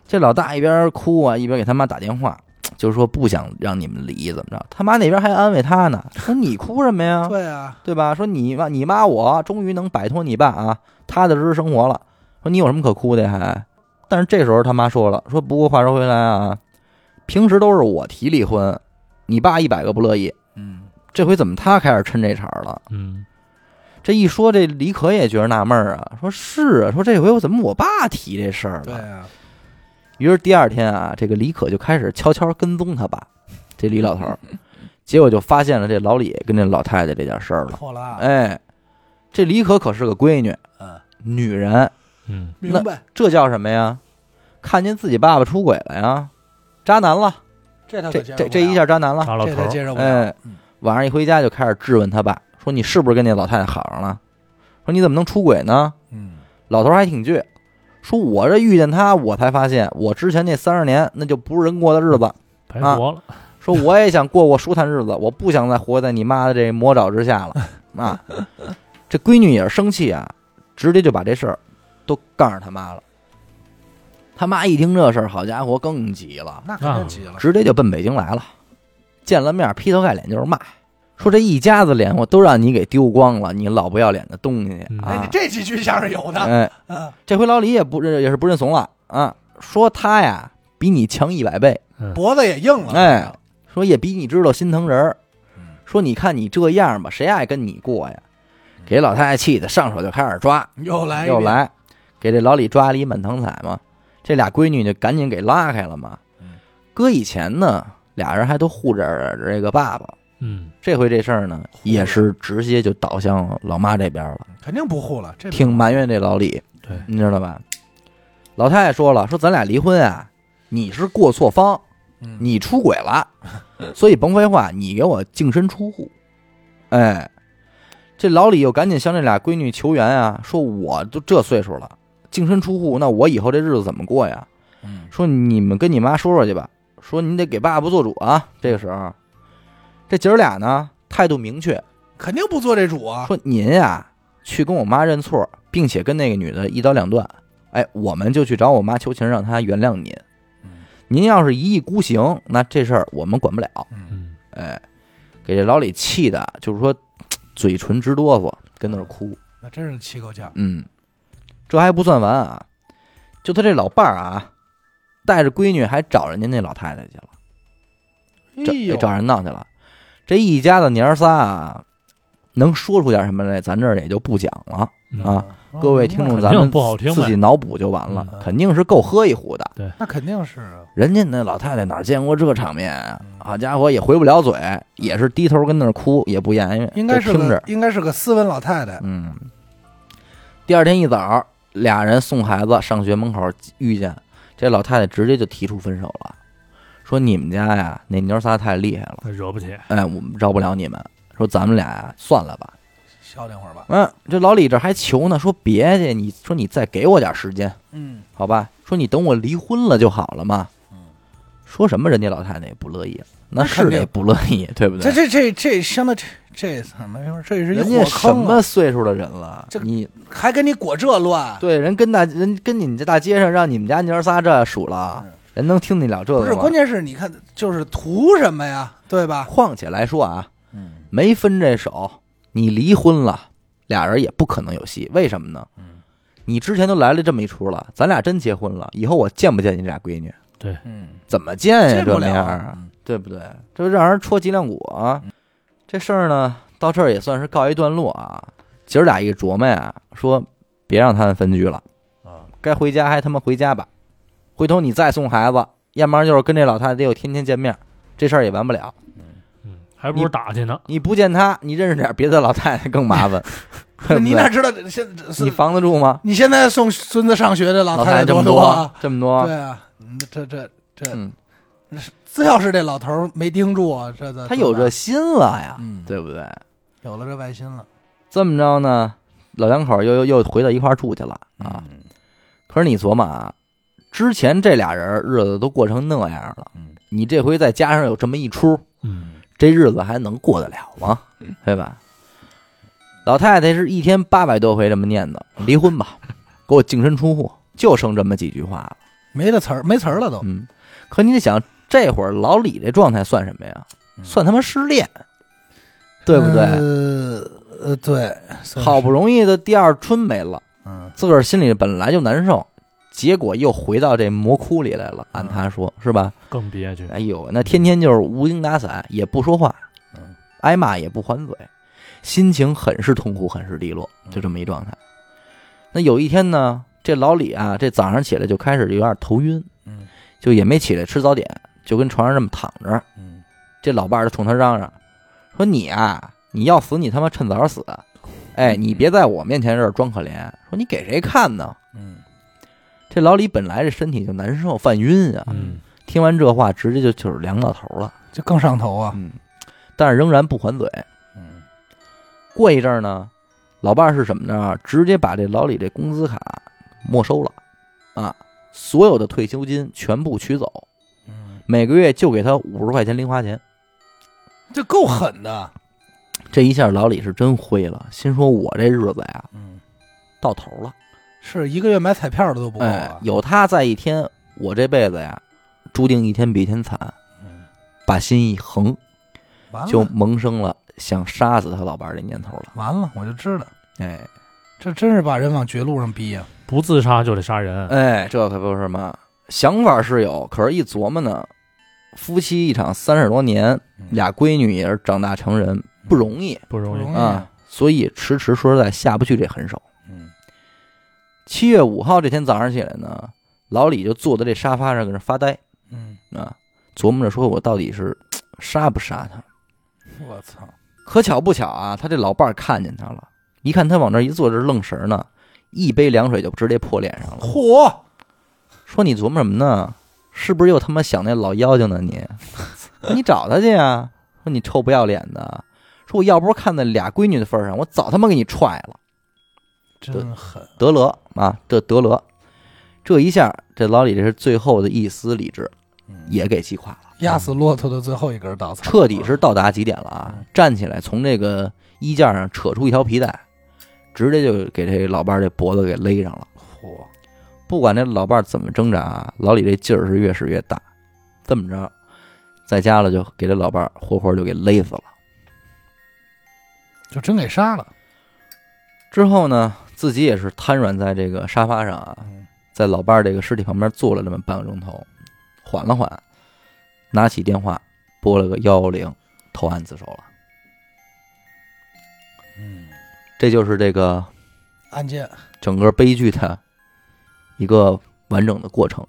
Speaker 1: 这老大一边哭啊，一边给他妈打电话，就说不想让你们离，怎么着？他妈那边还安慰他呢，说你哭什么呀？
Speaker 2: 对啊，
Speaker 1: 对吧？说你妈你妈我终于能摆脱你爸啊，踏踏实实生活了。说你有什么可哭的还？但是这时候他妈说了，说不过话说回来啊，平时都是我提离婚，你爸一百个不乐意，
Speaker 2: 嗯，
Speaker 1: 这回怎么他开始趁这茬儿了？
Speaker 3: 嗯，
Speaker 1: 这一说，这李可也觉得纳闷儿啊，说是啊，说这回我怎么我爸提这事儿了？
Speaker 2: 对啊，
Speaker 1: 于是第二天啊，这个李可就开始悄悄跟踪他爸，这李老头儿，结果就发现了这老李跟这老太太这件事儿了。
Speaker 2: 破了案，
Speaker 1: 哎，这李可可是个闺女，
Speaker 2: 嗯，
Speaker 1: 女人，
Speaker 3: 嗯，
Speaker 2: 明白，
Speaker 1: 这叫什么呀？看见自己爸爸出轨了呀，渣男了。
Speaker 2: 这他
Speaker 1: 这
Speaker 2: 可接受不了
Speaker 1: 这这一下渣男了。
Speaker 2: 这
Speaker 3: 大老头儿，
Speaker 2: 他接受不了，
Speaker 1: 哎，晚上一回家就开始质问他爸，说你是不是跟那老太太好上了？说你怎么能出轨呢？
Speaker 2: 嗯，
Speaker 1: 老头还挺倔，说我这遇见他，我才发现我之前那三十年那就不是人过的日子。
Speaker 3: 白活了，
Speaker 1: 说我也想过过舒坦日子，我不想再活在你妈的这魔爪之下了 啊！这闺女也是生气啊，直接就把这事儿都告诉他妈了。他妈一听这事儿，好家伙，更急了，
Speaker 2: 那肯定急了，
Speaker 1: 直接就奔北京来了。见了面，劈头盖脸就是骂，说这一家子脸我都让你给丢光了，你老不要脸的东西啊
Speaker 2: 你！这几句像是有的，
Speaker 1: 哎，
Speaker 2: 嗯，
Speaker 1: 这回老李也不认，也是不认怂了啊，说他呀比你强一百倍，
Speaker 2: 脖子也硬了，
Speaker 1: 哎，说也比你知道心疼人儿
Speaker 2: 嗯。
Speaker 1: 说你看你这样吧，谁爱跟你过呀？给老太太气的上手就开始抓，
Speaker 2: 又来，
Speaker 1: 又来，给这老李抓了一满堂彩嘛。这俩闺女就赶紧给拉开了嘛
Speaker 2: 嗯。
Speaker 1: 搁以前呢，俩人还都护着这个爸爸，
Speaker 3: 嗯，
Speaker 1: 这回这事儿呢，也是直接就倒向老妈这边了，
Speaker 2: 肯定不护了，这
Speaker 1: 挺埋怨这老李，
Speaker 3: 对，
Speaker 1: 你知道吧？老太太说了，说咱俩离婚啊，你是过错方，
Speaker 2: 嗯
Speaker 1: 你出轨了，所以甭废话，你给我净身出户。哎，这老李又赶紧向这俩闺女求援啊，说我都这岁数了，净身出户，那我以后这日子怎么过呀？
Speaker 2: 嗯，
Speaker 1: 说你们跟你妈说说去吧，说你得给爸爸做主啊。这个时候，这姐儿俩呢态度明确，
Speaker 2: 肯定不做这主啊。
Speaker 1: 说您呀去跟我妈认错，并且跟那个女的一刀两断。哎，我们就去找我妈求情，让她原谅您。
Speaker 2: 嗯
Speaker 1: 您要是一意孤行，那这事儿我们管不了。
Speaker 2: 嗯，
Speaker 3: 嗯，
Speaker 1: 哎，给这老李气的，就是说嘴唇直哆嗦，跟那儿哭。
Speaker 2: 那真是气够呛。
Speaker 1: 嗯，这还不算完啊，就他这老伴儿啊，带着闺女还找人家那老太太去了，找
Speaker 2: 哎，
Speaker 1: 找人闹去了。这一家子娘儿仨啊，能说出点什么来，咱这儿也就不讲了
Speaker 3: 嗯
Speaker 1: 啊。
Speaker 2: 嗯
Speaker 1: 各位听众，咱们自己脑补就完了，
Speaker 2: 嗯
Speaker 1: 肯定是够喝一壶的。
Speaker 2: 对那肯定是啊。
Speaker 1: 人家那老太太哪见过这场面啊？
Speaker 2: 嗯
Speaker 1: 好家伙，也回不了嘴，也是低头跟那儿哭，也不言语，
Speaker 2: 应该是
Speaker 1: 听着
Speaker 2: 个。应该是个斯文老太太。
Speaker 1: 嗯，第二天一早，俩人送孩子上学门口遇见，这老太太直接就提出分手了，说你们家呀那娘仨太厉害了，
Speaker 3: 惹不起。
Speaker 1: 哎，我们饶不了你们，说咱们俩呀算了吧。
Speaker 2: 消停会儿吧。
Speaker 1: 嗯，这老李这还求呢，说别去，你说你再给我点时间，
Speaker 2: 嗯
Speaker 1: 好吧？说你等我离婚了就好了嘛。
Speaker 2: 嗯，
Speaker 1: 说什么人家老太太也不乐意，那是得不乐意，对不对？
Speaker 2: 这这这这相当这这怎么说？这是一
Speaker 1: 人家什么！岁数的人了？
Speaker 2: 这
Speaker 1: 你
Speaker 2: 还跟你裹这乱？
Speaker 1: 对人跟大人跟你们这大街上让你们家娘仨这数了
Speaker 2: 嗯，
Speaker 1: 人能听得了这个
Speaker 2: 不是，关键是你看，就是图什么呀？对吧？
Speaker 1: 况且来说啊，
Speaker 2: 嗯
Speaker 1: 没分这手，你离婚了，俩人也不可能有戏。为什么呢？
Speaker 2: 嗯
Speaker 1: 你之前都来了这么一出了，咱俩真结婚了，以后我见不见你俩闺女？
Speaker 2: 嗯，
Speaker 1: 怎么见呀？这
Speaker 2: 见不了
Speaker 1: 面儿啊，
Speaker 2: 嗯
Speaker 1: 对不对？这让人戳脊梁骨啊！这事儿呢，到这儿也算是告一段落啊。姐儿俩一琢磨呀，说别让他们分居了，
Speaker 2: 啊，
Speaker 1: 该回家还他妈回家吧。回头你再送孩子，要不然就是跟这老太太得有天天见面，这事儿也完不了。
Speaker 3: 嗯，还不如打去呢。
Speaker 1: 你不见他，你认识点别的老太太更麻烦。
Speaker 2: 你哪知道现
Speaker 1: 你防得住吗？
Speaker 2: 你现在送孙子上学的老
Speaker 1: 老
Speaker 2: 太太
Speaker 1: 这么
Speaker 2: 多啊？
Speaker 1: 这么多，
Speaker 2: 对啊，嗯这这这，
Speaker 1: 嗯，
Speaker 2: 只要是这老头儿没盯住啊，这
Speaker 1: 他有这心了呀，
Speaker 2: 嗯，
Speaker 1: 对不对？
Speaker 2: 有了这外心了
Speaker 1: 这么着呢，老两口又又又回到一块儿住去了啊。
Speaker 2: 嗯
Speaker 1: 可是你琢磨啊，之前这俩人日子都过成那样了，
Speaker 2: 嗯
Speaker 1: 你这回再加上有这么一出，
Speaker 3: 嗯，
Speaker 1: 这日子还能过得了吗？对吧？老太太是一天八百多回这么念叨，离婚吧，给我净身出户，就剩这么几句话了。
Speaker 2: 没的词儿，没词儿了都，
Speaker 1: 嗯，可你得想，这会儿老李这状态算什么呀？
Speaker 2: 嗯
Speaker 1: 算他妈失恋，对不对？
Speaker 2: 呃呃，对，
Speaker 1: 好不容易的第二春没了，
Speaker 2: 嗯
Speaker 1: 自个儿心里本来就难受，结果又回到这魔窟里来了。按他说是吧？
Speaker 3: 更憋屈。
Speaker 1: 哎呦，那天天就是无精打采，也不说话
Speaker 2: 嗯，
Speaker 1: 挨骂也不还嘴，心情很是痛苦，很是低落，就这么一状态。那有一天呢，这老李啊，这早上起来就开始有点头晕，
Speaker 2: 嗯
Speaker 1: 就也没起来吃早点，就跟床上这么躺着。
Speaker 2: 嗯
Speaker 1: 这老伴儿就冲他嚷嚷说：“你啊，你要死你他妈趁早死，哎，你别在我面前这儿装可怜。说你给谁看呢？”
Speaker 2: 嗯
Speaker 1: 这老李本来这身体就难受，犯晕啊，
Speaker 3: 嗯，
Speaker 1: 听完这话直接就就是凉到头了。
Speaker 2: 就更上头啊，
Speaker 1: 嗯，但是仍然不还嘴。
Speaker 2: 嗯
Speaker 1: 过一阵儿呢，老伴儿是什么呢？直接把这老李这工资卡没收了，啊，所有的退休金全部取走，
Speaker 2: 嗯，
Speaker 1: 每个月就给他五十块钱零花钱。
Speaker 2: 这够狠的，
Speaker 1: 这一下老李是真灰了，心说我这日子呀
Speaker 2: 嗯，
Speaker 1: 到头了。
Speaker 2: 是一个月买彩票的都不够
Speaker 1: 有他在一天，我这辈子呀，注定一天比一天惨。
Speaker 2: 嗯
Speaker 1: 把心一横，
Speaker 2: 完了
Speaker 1: 就萌生了想杀死他老伴儿这念头了。
Speaker 2: 完了，我就知道，
Speaker 1: 哎
Speaker 2: 这真是把人往绝路上逼呀，
Speaker 3: 不自杀就得杀人。
Speaker 1: 哎，这可不是嘛，想法是有，可是一琢磨呢，夫妻一场三十多年，
Speaker 2: 嗯
Speaker 1: 俩闺女也是长大成人，不容易
Speaker 3: 不容易
Speaker 2: 不容易
Speaker 1: 啊，所以迟迟说实在下不去这狠手。
Speaker 2: 嗯
Speaker 1: 七月五号这天早上起来呢，老李就坐在这沙发上搁那发呆
Speaker 2: 嗯，
Speaker 1: 啊，琢磨着说我到底是杀不杀他。
Speaker 2: 我操，
Speaker 1: 可巧不巧啊，他这老伴儿看见他了，一看他往这一坐，这愣神儿呢，一杯凉水就直接泼脸上了，
Speaker 2: 嚯，
Speaker 1: 说你琢磨什么呢？是不是又他妈想那老妖精呢你？你找他去啊！说你臭不要脸的！说我要不是看在俩闺女的份上，我早他妈给你踹了。
Speaker 2: 真狠。
Speaker 1: 德勒啊，这德勒，这一下这老李这是最后的一丝理智
Speaker 2: 嗯
Speaker 1: 也给击垮了，
Speaker 2: 压死骆驼的最后一根稻草，
Speaker 1: 彻底是到达极点了啊
Speaker 2: 嗯！
Speaker 1: 站起来，从这个衣架上扯出一条皮带，直接就给这老伴儿这脖子给勒上了。
Speaker 2: 嚯，
Speaker 1: 不管这老伴儿怎么挣扎啊，老李这劲儿是越使越大。这么着，在家了就给这老伴儿活活就给勒死了。
Speaker 2: 就真给杀了。
Speaker 1: 之后呢，自己也是瘫软在这个沙发上啊，
Speaker 2: 嗯
Speaker 1: 在老伴儿这个尸体旁边坐了这么半个钟头，缓了缓，拿起电话拨了个幺幺零，投案自首了。
Speaker 2: 嗯，
Speaker 1: 这就是这个
Speaker 2: 案件
Speaker 1: 整个悲剧的一个完整的过程，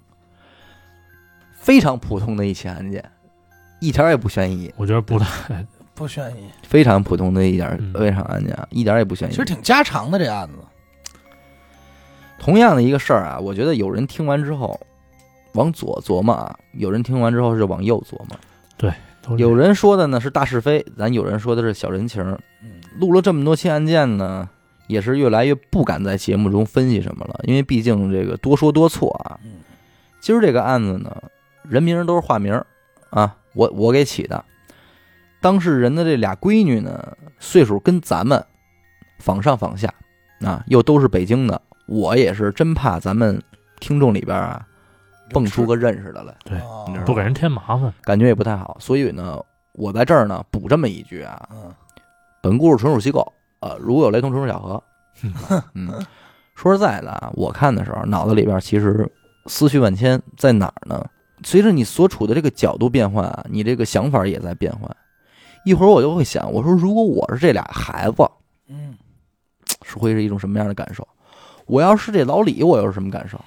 Speaker 1: 非常普通的一起案件，一点儿也不悬疑，
Speaker 3: 我觉得不太，
Speaker 2: 不悬疑，
Speaker 1: 非常普通的一点儿
Speaker 3: 嗯
Speaker 1: 微场案件，啊，一点儿也不悬疑。
Speaker 2: 其实挺家常的这案子。
Speaker 1: 同样的一个事儿啊，我觉得有人听完之后往左琢磨啊，有人听完之后是往右琢磨。
Speaker 3: 对
Speaker 1: 有人说的呢是大是非，咱有人说的是小人情。
Speaker 2: 嗯，
Speaker 1: 录了这么多期案件呢，也是越来越不敢在节目中分析什么了，因为毕竟这个多说多错啊。
Speaker 2: 嗯
Speaker 1: 今儿这个案子呢，人名都是化名儿啊，我我给起的。当事人的这俩闺女呢，岁数跟咱们仿上仿下啊，又都是北京的，我也是真怕咱们听众里边啊蹦出个认识的来，
Speaker 3: 对
Speaker 2: 哦
Speaker 1: 你知道
Speaker 3: 不给人添麻烦。
Speaker 1: 感觉也不太好。所以呢，我在这儿呢补这么一句啊，
Speaker 2: 嗯
Speaker 1: 本故事纯属虚构，呃，如有雷同，纯属巧合。嗯，说实在的啊，我看的时候，脑子里边其实思绪万千，在哪儿呢？随着你所处的这个角度变换啊，你这个想法也在变换。一会儿我就会想，我说如果我是这俩孩子，
Speaker 2: 嗯，
Speaker 1: 是会是一种什么样的感受？我要是这老李，我又是什么感受？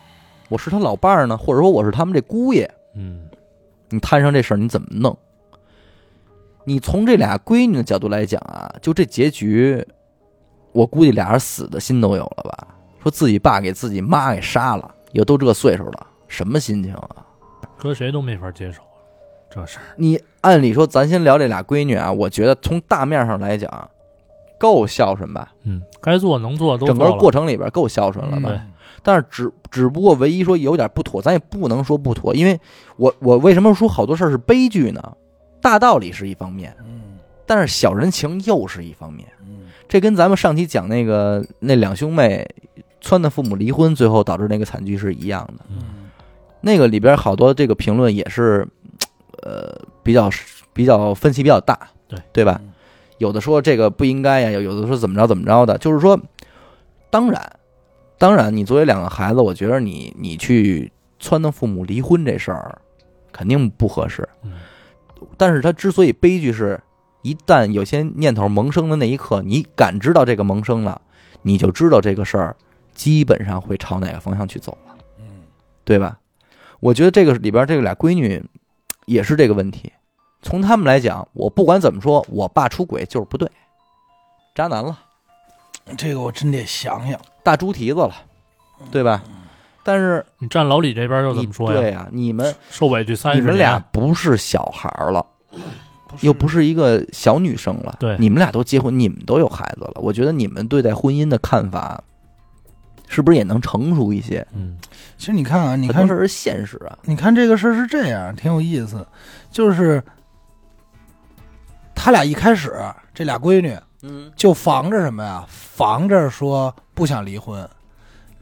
Speaker 1: 我是他老伴儿呢，或者说我是他们这姑爷，
Speaker 3: 嗯，
Speaker 1: 你摊上这事儿你怎么弄？你从这俩闺女的角度来讲啊，就这结局，我估计俩人死的心都有了吧？说自己爸给自己妈给杀了，也都这岁数了，什么心情啊？
Speaker 3: 搁谁都没法接受这事儿。
Speaker 1: 你按理说，咱先聊这俩闺女啊，我觉得从大面上来讲，够孝顺吧？
Speaker 3: 嗯，该做能做都
Speaker 1: 整
Speaker 3: 做了
Speaker 1: 个过程里边够孝顺了吧？
Speaker 3: 对
Speaker 1: 但是只只不过唯一说有点不妥，咱也不能说不妥，因为我我为什么说好多事儿是悲剧呢？大道理是一方面，
Speaker 2: 嗯
Speaker 1: 但是小人情又是一方面。
Speaker 2: 嗯
Speaker 1: 这跟咱们上期讲那个那两兄妹撺掇父母离婚，最后导致那个惨剧是一样的。
Speaker 3: 嗯，
Speaker 1: 那个里边好多这个评论也是，呃，比较比较分歧比较大，
Speaker 3: 对
Speaker 1: 对吧？
Speaker 2: 嗯
Speaker 1: 有的说这个不应该呀，有有的说怎么着怎么着的，就是说，当然，当然，你作为两个孩子，我觉得你你去撺掇父母离婚这事儿肯定不合适。
Speaker 3: 嗯
Speaker 1: 但是他之所以悲剧是，一旦有些念头萌生的那一刻，你感知到这个萌生了，你就知道这个事儿基本上会朝哪个方向去走了，
Speaker 2: 嗯
Speaker 1: 对吧？我觉得这个里边这个俩闺女也是这个问题。从他们来讲，我不管怎么说，我爸出轨就是不对，渣男了，
Speaker 2: 这个我真得想想。
Speaker 1: 大猪蹄子了，对吧？但是
Speaker 3: 你站老李这边又怎么说呀？
Speaker 1: 对呀、你们
Speaker 3: 受委屈三
Speaker 1: 你们俩不是小孩儿了，又不是一个小女生了，
Speaker 3: 对
Speaker 1: 你们俩都结婚，你们都有孩子了，我觉得你们对待婚姻的看法，是不是也能成熟一些？
Speaker 3: 嗯，
Speaker 2: 其实你看啊，你看
Speaker 1: 很多事儿是现实啊，
Speaker 2: 你看这个事儿是这样，挺有意思，就是他俩一开始这俩闺女
Speaker 1: 嗯
Speaker 2: 就防着什么呀？防着说不想离婚，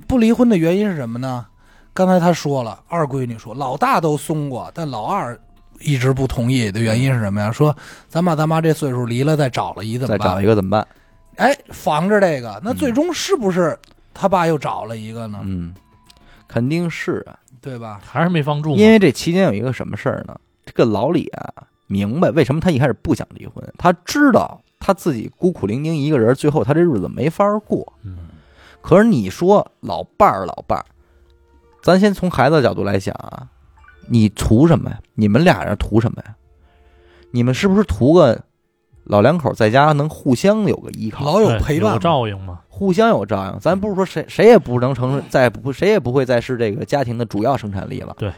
Speaker 2: 不离婚的原因是什么呢？刚才他说了，二闺女说老大都松过，但老二一直不同意的原因是什么呀？说咱爸咱妈这岁数离了再找了一怎么办？
Speaker 1: 再找一个怎么办？
Speaker 2: 哎，防着这个，那最终是不是他爸又找了一个呢？
Speaker 1: 嗯，肯定是啊，
Speaker 2: 对吧？
Speaker 3: 还是没防住嘛。
Speaker 1: 因为这期间有一个什么事儿呢？这个老李啊，明白为什么他一开始不想离婚，他知道他自己孤苦伶仃一个人，最后他这日子没法过。
Speaker 3: 嗯，
Speaker 1: 可是你说老伴儿，老伴儿，咱先从孩子的角度来想啊，你图什么呀？你们俩人图什么呀？你们是不是图个老两口在家能互相有个依靠，
Speaker 2: 老有陪伴有，
Speaker 3: 照应嘛。
Speaker 1: 互相有照应？咱不是说谁谁也不能成再不谁也不会再是这个家庭的主要生产力了。
Speaker 3: 对，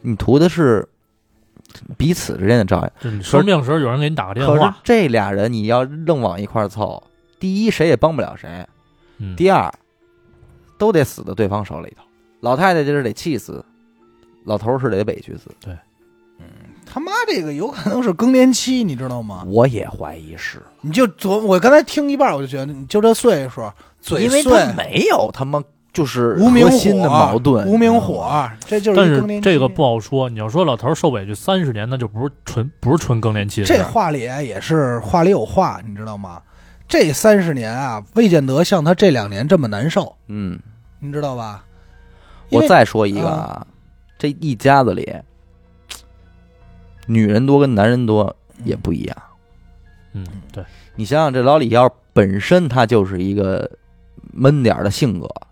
Speaker 1: 你图的是彼此之间的照应。
Speaker 3: 就你生病时候有人给你打个电
Speaker 1: 可是
Speaker 3: 话，
Speaker 1: 这俩人你要愣往一块儿凑，第一谁也帮不了谁，
Speaker 3: 嗯，
Speaker 1: 第二都得死在对方手里头。老太太这是得气死，老头儿是得委屈死。
Speaker 2: 他妈这个有可能是更年期，你知道吗？
Speaker 1: 我也怀疑是，
Speaker 2: 你就昨我刚才听一半，我就觉得你就这岁数，嘴
Speaker 1: 因为
Speaker 2: 碎
Speaker 1: 他没有他妈就是
Speaker 2: 无名
Speaker 1: 心的矛盾，
Speaker 2: 无名火，这就是
Speaker 3: 这个不好说。你要说老头儿受委屈三十年，那就不是纯不是纯更年期。
Speaker 2: 这话里也是话里有话，你知道吗？这三十年啊，未见得像他这两年这么难受，
Speaker 1: 嗯，
Speaker 2: 你知道吧？
Speaker 1: 我再说一个啊，这一家子里，女人多跟男人多也不一样。
Speaker 3: 嗯，对，
Speaker 1: 你想想，这老李要本身他就是一个闷点儿的性格，
Speaker 2: 嗯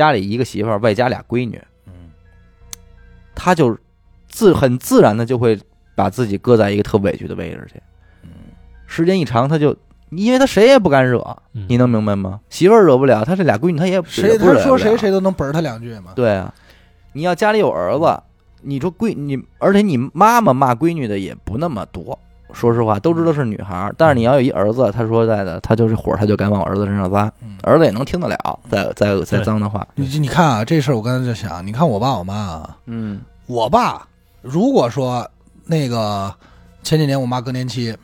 Speaker 1: 家里一个媳妇儿外加俩闺女，
Speaker 2: 嗯
Speaker 1: 他就自很自然的就会把自己搁在一个特委屈的位置去。
Speaker 2: 嗯
Speaker 1: 时间一长，他就因为他谁也不敢惹，
Speaker 3: 嗯
Speaker 1: 你能明白吗？媳妇儿惹不了，他这俩闺女他也
Speaker 2: 谁
Speaker 1: 也不
Speaker 2: 他说谁
Speaker 1: 了
Speaker 2: 谁都能本儿他两句嘛。
Speaker 1: 对啊，你要家里有儿子，你说闺你，而且你妈妈骂闺女的也不那么多。说实话，都知道是女孩儿，但是你要有一儿子，他说实在的，他就是火，他就敢往儿子身上撒，
Speaker 2: 嗯。
Speaker 1: 儿子也能听得了，再再再脏的话，
Speaker 2: 你你看啊，这事儿我刚才就想，你看我爸我妈啊，
Speaker 1: 嗯。
Speaker 2: 我爸如果说那个前几年我妈更年期，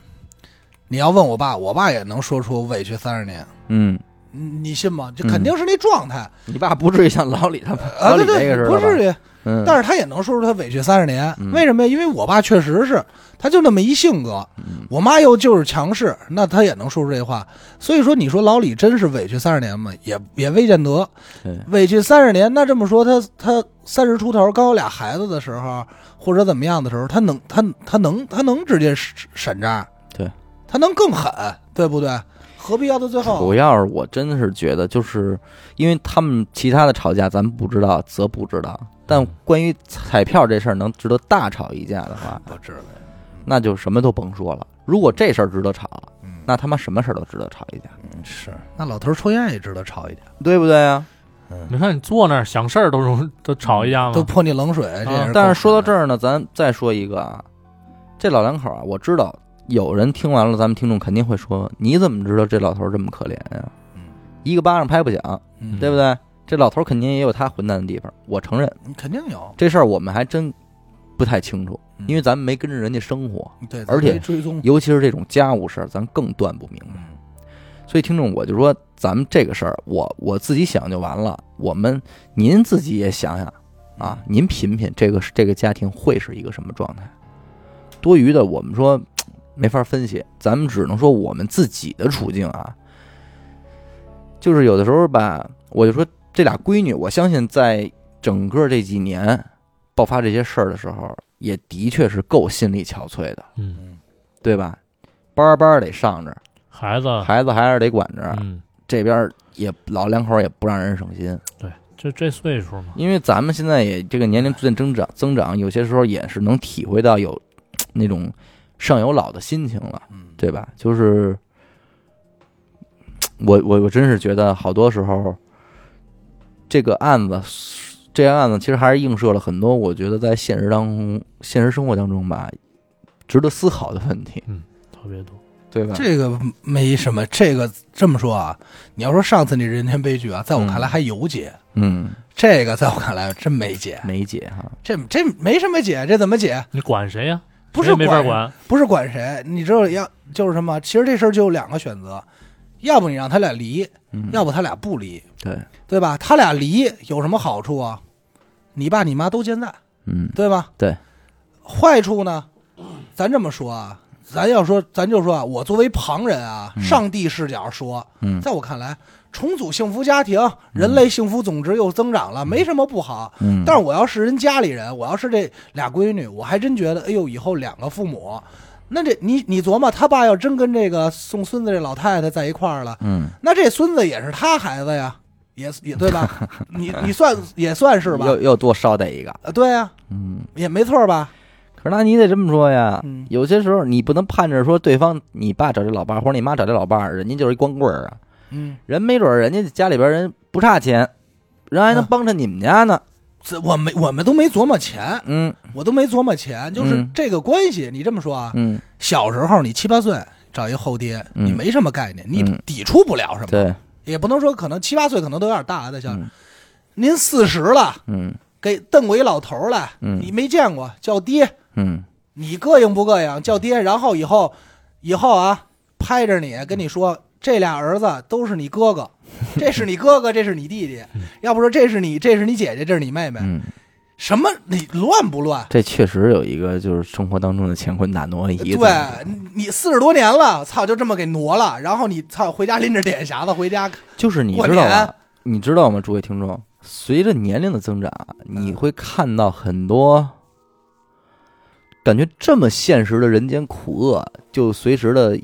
Speaker 2: 你要问我爸，我爸也能说出委屈三十年，
Speaker 1: 嗯，
Speaker 2: 你你信吗？这肯定是那状态。
Speaker 1: 你爸不至于像老李他们
Speaker 2: 啊，
Speaker 1: 老李
Speaker 2: 对对，
Speaker 1: 这个似的，
Speaker 2: 不至于。
Speaker 1: 嗯，
Speaker 2: 但是他也能说出他委屈三十年，
Speaker 1: 嗯
Speaker 2: 为什么呀？因为我爸确实是，他就那么一性格，
Speaker 1: 嗯
Speaker 2: 我妈又就是强势，那他也能说出这话。所以说，你说老李真是委屈三十年吗？也也未见得，委屈三十年。那这么说，他他三十出头，刚有俩孩子的时候，或者怎么样的时候，他能他他能他能直接闪账，
Speaker 1: 对，
Speaker 2: 他能更狠，对不对？何必要到最后主？
Speaker 1: 要是我真的是觉得，就是因为他们其他的吵架咱不知道，则不知道。但关于彩票这事儿能值得大吵一架的话，
Speaker 2: 不知道，
Speaker 1: 那就什么都甭说了。如果这事儿值得吵，
Speaker 2: 嗯，
Speaker 1: 那他妈什么事儿都值得吵一架，
Speaker 2: 是。那老头儿抽烟也值得吵一架，
Speaker 1: 对不对啊？
Speaker 3: 你看你坐那儿想事儿都容 都吵一架吗？
Speaker 2: 都泼你冷水，这也是够
Speaker 1: 啊但是说到这儿呢，咱再说一个啊，这老两口啊，我知道有人听完了，咱们听众肯定会说，你怎么知道这老头儿这么可怜呀、
Speaker 2: 嗯。
Speaker 1: 一个巴掌拍不响，
Speaker 2: 嗯。
Speaker 1: 对不对？这老头儿肯定也有他混蛋的地方，我承认
Speaker 2: 肯定有，
Speaker 1: 这事儿我们还真不太清楚，
Speaker 2: 嗯
Speaker 1: 因为咱们没跟着人家生活，
Speaker 2: 对，
Speaker 1: 而且尤其是这种家务事儿，咱更断不明白。
Speaker 2: 嗯
Speaker 1: 所以听众，我就说咱们这个事儿，我我自己想就完了。我们您自己也想想啊，您品品这个这个家庭会是一个什么状态？多余的我们说没法分析，咱们只能说我们自己的处境啊。就是有的时候吧，我就说这俩闺女，我相信在整个这几年爆发这些事儿的时候，也的确是够心力憔悴的，
Speaker 3: 嗯，
Speaker 1: 对吧？班儿班儿得上着，
Speaker 3: 孩子，
Speaker 1: 孩子还是得管着，
Speaker 3: 嗯，
Speaker 1: 这边也老两口也不让人省心，
Speaker 3: 对，就这岁数嘛，
Speaker 1: 因为咱们现在也这个年龄逐渐增长，增长有些时候也是能体会到有那种上有老的心情了，
Speaker 2: 嗯，
Speaker 1: 对吧？就是我我我真是觉得好多时候这个案子，这个案子其实还是映射了很多我觉得在现实当中、现实生活当中吧，值得思考的问题，嗯
Speaker 3: 特别多。
Speaker 1: 对吧？
Speaker 2: 这个没什么，这个这么说啊，你要说上次那人间悲剧啊，在我看来还有解，
Speaker 1: 嗯，
Speaker 2: 这个在我看来真没解，
Speaker 1: 没解哈，
Speaker 2: 这这没什么解，这怎么解？
Speaker 3: 你管谁呀？
Speaker 2: 不是
Speaker 3: 没法
Speaker 2: 管
Speaker 3: 管。
Speaker 2: 不是管谁，你知道要就是什么？其实这事儿就有两个选择，要不你让他俩离，
Speaker 1: 嗯，
Speaker 2: 要不他俩不离，
Speaker 1: 对，
Speaker 2: 对吧？他俩离有什么好处啊？你爸你妈都健在，
Speaker 1: 嗯，
Speaker 2: 对吧？
Speaker 1: 对。
Speaker 2: 坏处呢？咱这么说啊，咱要说，咱就说啊，我作为旁人啊，
Speaker 1: 嗯
Speaker 2: 上帝视角说，
Speaker 1: 嗯
Speaker 2: 在我看来，重组幸福家庭，人类幸福总值又增长了，没什么不好。
Speaker 1: 嗯，
Speaker 2: 但是我要是人家里人，我要是这俩闺女，我还真觉得，哎呦，以后两个父母，那这你你琢磨，他爸要真跟这个送孙子这老太太在一块儿了，
Speaker 1: 嗯，
Speaker 2: 那这孙子也是他孩子呀，也也对吧？你你算也算是吧？
Speaker 1: 又又多捎带一个，
Speaker 2: 啊，对呀、
Speaker 1: 嗯。
Speaker 2: 也没错吧？
Speaker 1: 可是那你得这么说呀，
Speaker 2: 嗯
Speaker 1: 有些时候你不能盼着说对方你爸找这老伴儿或者你妈找这老伴儿，人家就是一光棍儿啊，
Speaker 2: 嗯，
Speaker 1: 人没准儿人家家里边人不差钱，人还能
Speaker 2: 啊
Speaker 1: 帮着你们家呢。
Speaker 2: 这我没我们都没琢磨钱，
Speaker 1: 嗯。
Speaker 2: 我都没琢磨钱，就是
Speaker 1: 嗯。
Speaker 2: 这个关系。你这么说啊，
Speaker 1: 嗯，
Speaker 2: 小时候你七八岁找一后爹，
Speaker 1: 嗯。
Speaker 2: 你没什么概念，你
Speaker 1: 嗯。
Speaker 2: 抵触不了什么，
Speaker 1: 对，
Speaker 2: 也不能说可能七八岁可能都有点大，在想，
Speaker 1: 嗯。
Speaker 2: 您四十了，
Speaker 1: 嗯。
Speaker 2: 给瞪过一老头来，
Speaker 1: 嗯。
Speaker 2: 你没见过，叫爹，
Speaker 1: 嗯。
Speaker 2: 你膈应不膈应？叫爹，然后以后以后啊，拍着你跟你说，这俩儿子都是你哥哥，这是你哥哥，这是你弟弟，要不说这是你，这是你姐姐，这是你妹妹，
Speaker 1: 嗯，
Speaker 2: 什么你乱不乱？
Speaker 1: 这确实有一个就是生活当中的乾坤大挪移。
Speaker 2: 对你四十多年了，操，就这么给挪了，然后你操回家拎着点匣子回家，
Speaker 1: 就是你知道吗？你知道吗，诸位听众？随着年龄的增长，你会看到很多感觉这么现实的人间苦厄，就随时的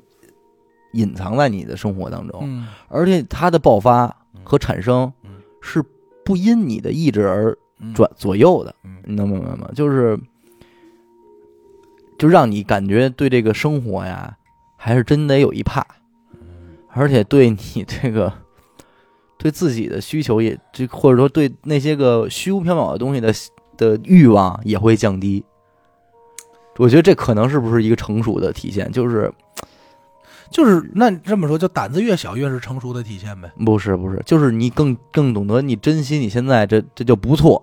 Speaker 1: 隐藏在你的生活当中，
Speaker 2: 嗯，
Speaker 1: 而且它的爆发和产生
Speaker 2: 嗯
Speaker 1: 是不因你的意志而
Speaker 2: 嗯
Speaker 1: 转左右的，
Speaker 2: 嗯
Speaker 1: 你能明白吗？就是，就让你感觉对这个生活呀，还是真得有一怕，而且对你这个对自己的需求也，这或者说对那些个虚无缥缈的东西的的欲望也会降低。我觉得这可能是不是一个成熟的体现？就是
Speaker 2: 就是那这么说，就胆子越小越是成熟的体现呗。
Speaker 1: 不是不是，就是你更更懂得你珍惜你现在这这就不错，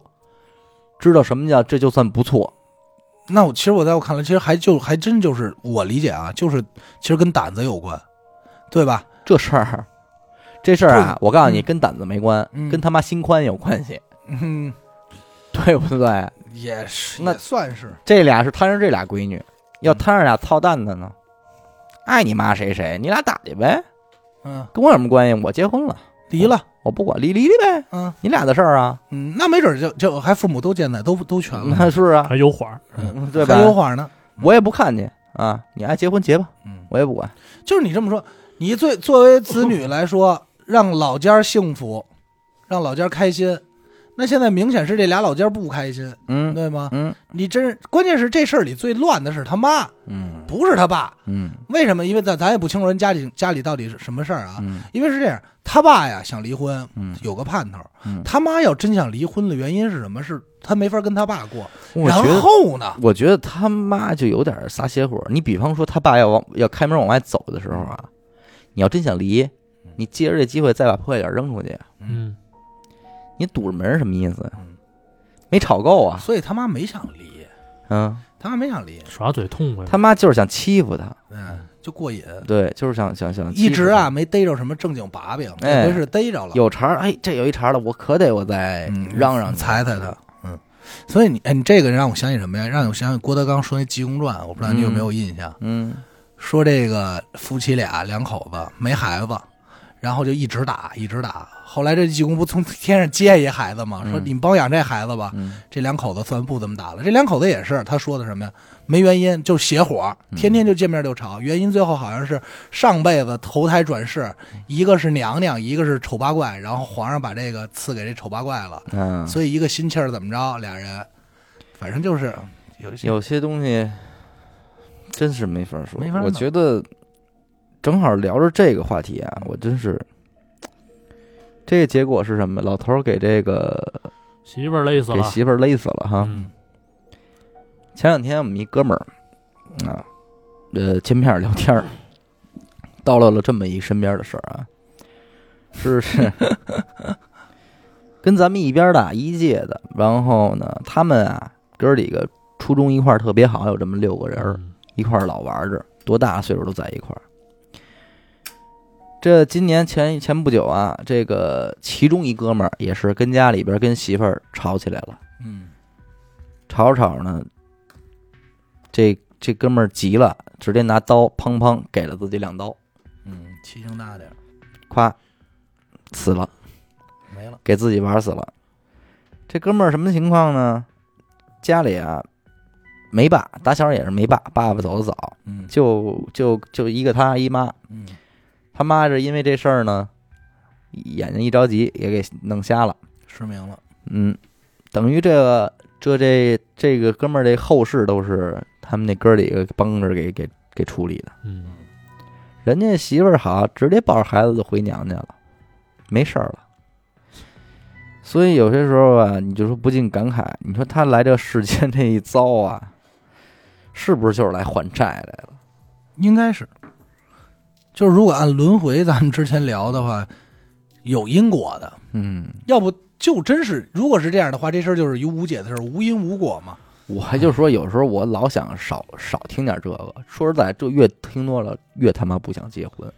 Speaker 1: 知道什么叫这就算不错。
Speaker 2: 那我其实我在我看来，其实还就还真就是我理解啊，就是其实跟胆子有关，对吧？
Speaker 1: 这事儿，这事儿啊，我告诉你，
Speaker 2: 嗯
Speaker 1: 跟胆子没关，
Speaker 2: 嗯
Speaker 1: 跟他妈心宽有关系，
Speaker 2: 嗯，
Speaker 1: 对不对？
Speaker 2: 也是，
Speaker 1: 那
Speaker 2: 也算是。
Speaker 1: 这俩是摊上这俩闺女，要摊上俩操蛋的呢，爱你妈谁谁，你俩打去呗，
Speaker 2: 嗯，
Speaker 1: 跟我有什么关系？我结婚了，
Speaker 2: 离了，
Speaker 1: 我不管，离离离呗，
Speaker 2: 嗯
Speaker 1: 你俩的事儿啊，
Speaker 2: 嗯，那没准就就还父母都健在，都都全了，
Speaker 1: 那是啊，
Speaker 3: 还有缓儿，
Speaker 2: 嗯
Speaker 1: 对吧
Speaker 2: 还？有缓呢。
Speaker 1: 我也不看你啊，你爱结婚结吧，
Speaker 2: 嗯，
Speaker 1: 我也不管。
Speaker 2: 就是你这么说，你最作为子女来说，让老家幸福，让老家开心，那现在明显是这俩老家不开心，
Speaker 1: 嗯
Speaker 2: 对吗？
Speaker 1: 嗯
Speaker 2: 你真关键是这事儿里最乱的是他妈，
Speaker 1: 嗯
Speaker 2: 不是他爸。
Speaker 1: 嗯
Speaker 2: 为什么？因为咱咱也不清楚人家里家里到底是什么事儿啊。
Speaker 1: 嗯
Speaker 2: 因为是这样，他爸呀想离婚，
Speaker 1: 嗯
Speaker 2: 有个盼头。
Speaker 1: 嗯，
Speaker 2: 他妈要真想离婚的原因是什么？是他没法跟他爸过。然。后呢？
Speaker 1: 我觉得他妈就有点撒邪火。你比方说，他爸要往要开门往外走的时候啊，你要真想离，你借着这机会再把破鞋点扔出去，
Speaker 3: 嗯，
Speaker 1: 你堵着门什么意思
Speaker 2: 嗯？
Speaker 1: 没吵够啊？
Speaker 2: 所以他妈没想离，
Speaker 1: 嗯，
Speaker 2: 他妈没想离，
Speaker 3: 耍嘴痛快。
Speaker 1: 他妈就是想欺负他，
Speaker 2: 嗯，就过瘾。
Speaker 1: 对，就是想想想
Speaker 2: 一直啊，没逮着什么正经把柄，
Speaker 1: 哎
Speaker 2: 是逮着了，
Speaker 1: 有茬儿，哎，这有一茬儿了，我可得我再
Speaker 2: 嗯
Speaker 1: 嚷嚷
Speaker 2: 踩踩他。嗯，所以你哎，你这个让我想起什么呀？让我想起郭德纲说那《济公传》，我不知道你有没有印象？
Speaker 1: 嗯
Speaker 2: 说这个夫妻俩两口子没孩子，然后就一直打，一直打。后来这济公不从天上接一孩子吗？说
Speaker 1: 嗯
Speaker 2: 你们帮养这孩子吧。
Speaker 1: 嗯
Speaker 2: 这两口子算不怎么打了。这两口子也是，他说的什么呀？没原因，就邪火，
Speaker 1: 嗯
Speaker 2: 天天就见面就吵。原因最后好像是上辈子投胎转世，一个是娘娘，一个是丑八怪，然后皇上把这个赐给这丑八怪了，
Speaker 1: 嗯，
Speaker 2: 所以一个心气儿怎么着，俩人，反正就是有些
Speaker 1: 有些东西真是没法说。我
Speaker 2: 没法我
Speaker 1: 觉得正好聊着这个话题啊，我真是这个结果是什么？老头儿给这个
Speaker 3: 媳妇儿勒死了给。
Speaker 1: 媳妇儿勒死了哈。
Speaker 3: 嗯
Speaker 1: 前两天我们一哥们儿啊，呃，见面聊天儿，叨唠了这么一身边的事儿啊，是是 跟咱们一边大一届的，然后呢，他们啊哥儿几个初中一块儿特别好，有这么六个人一块儿老玩着，多大岁数都在一块儿。这今年前前不久啊，这个其中一哥们儿也是跟家里边跟媳妇儿吵起来了，
Speaker 2: 嗯
Speaker 1: 吵着吵着呢，这这哥们儿急了，直接拿刀砰砰给了自己两刀，
Speaker 2: 嗯，气性大点儿，
Speaker 1: 咵死了，
Speaker 2: 没了。
Speaker 1: 给自己玩死了。这哥们儿什么情况呢？家里啊没爸，打小也是没爸，爸爸走的早，
Speaker 2: 嗯。
Speaker 1: 就就就一个他一妈，
Speaker 2: 嗯
Speaker 1: 他妈是因为这事儿呢，眼睛一着急也给弄瞎了。
Speaker 2: 失明了。
Speaker 1: 嗯，等于这个这这这个哥们儿这后事都是他们那哥儿几个帮着给给给处理的。
Speaker 3: 嗯，
Speaker 1: 人家媳妇儿好，直接抱着孩子就回娘家了，没事儿了。所以有些时候啊，你就说不禁感慨，你说他来这世间这一遭啊，是不是就是来还债来了？
Speaker 2: 应该是，就是如果按轮回咱们之前聊的话，有因果的，
Speaker 1: 嗯
Speaker 2: 要不就真是，如果是这样的话，这事儿就是一无解的事儿，无因无果嘛。
Speaker 1: 我还就说，有时候我老想少少听点这个。说实在，这越听多了，越他妈不想结婚。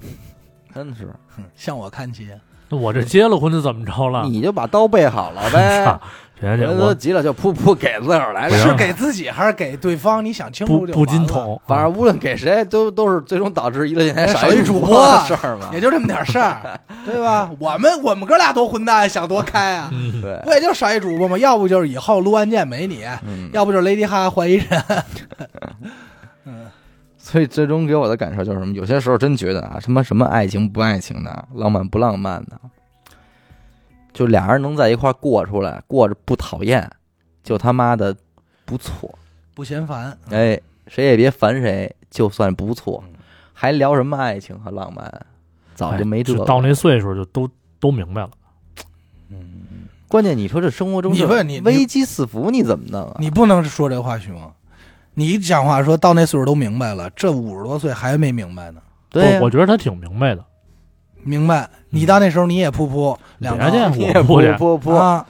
Speaker 1: 真的是，
Speaker 2: 哼向我看齐，
Speaker 3: 那我这结了婚就怎么着了？
Speaker 1: 你就把刀备好了呗人都急了就噗噗给自个儿来。
Speaker 2: 是给自己还是给对方？你想清楚就
Speaker 3: 不不金桶，
Speaker 1: 反正无论给谁，都都是最终导致娱乐电台
Speaker 2: 少一主播
Speaker 1: 的事儿嘛。
Speaker 2: 也就这么点事儿，对吧？我们我们哥俩多混蛋，想多开啊！
Speaker 3: 嗯，
Speaker 1: 对，
Speaker 2: 不也就少一主播吗？要不就是以后录案件没你，
Speaker 1: 嗯，
Speaker 2: 要不就是雷迪哈换一人。
Speaker 1: 嗯所以最终给我的感受就是什么？有些时候真觉得啊，什么什么爱情不爱情的，浪漫不浪漫的，就俩人能在一块儿过出来，过着不讨厌，就他妈的不错。
Speaker 2: 不嫌烦，
Speaker 1: 哎，谁也别烦谁，就算不错，还聊什么爱情和浪漫？早就没这个。
Speaker 3: 哎到那岁数就都都明白了。
Speaker 1: 关键你说这生活中
Speaker 2: 你问你你
Speaker 1: 危机四伏，你怎么弄啊？
Speaker 2: 你不能说这话，熊。你讲话说到那岁数都明白了，这五十多岁还没明白呢。
Speaker 1: 对
Speaker 3: 我觉得他挺明白的。
Speaker 2: 明白？你到那时候你也噗噗两
Speaker 3: 别介
Speaker 2: 个
Speaker 1: 你也不
Speaker 3: 我不去
Speaker 1: 不不，
Speaker 2: 啊，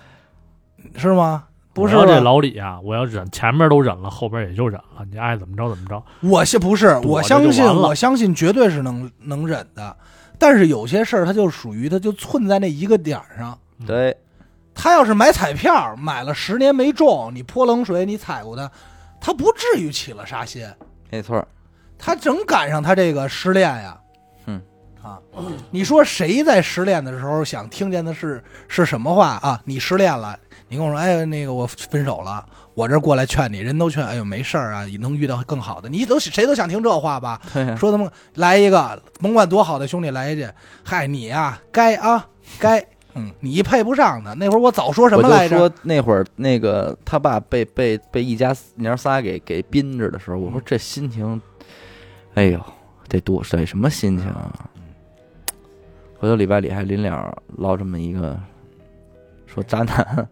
Speaker 2: 是吗？不是
Speaker 3: 这老李啊，我要忍，前面都忍了，后边也就忍了。你爱怎么着怎么着。
Speaker 2: 我信不是？我相信，我相信绝对是能能忍的。但是有些事儿，它就属于它就寸在那一个点儿上。
Speaker 1: 对，
Speaker 2: 他要是买彩票，买了十年没中，你泼冷水，你踩过他，他不至于起了杀心。
Speaker 1: 没错，
Speaker 2: 他正赶上他这个失恋呀，
Speaker 1: 嗯，
Speaker 2: 啊，你说谁在失恋的时候想听见的是是什么话啊？你失恋了，你跟我说，哎，那个我分手了，我这过来劝你，人都劝，哎呦没事儿啊，你能遇到更好的，你都谁都想听这话吧？说他们来一个，甭管多好的兄弟来一句，嗨，你呀、该啊该，嗯，你配不上他。那会儿我早说什么来着？
Speaker 1: 我就说那会儿那个他爸被被被一家娘仨给给逼着的时候，我说这心情，哎呦，得多得什么心情啊！回头礼拜里还临了捞这么一个，说渣男。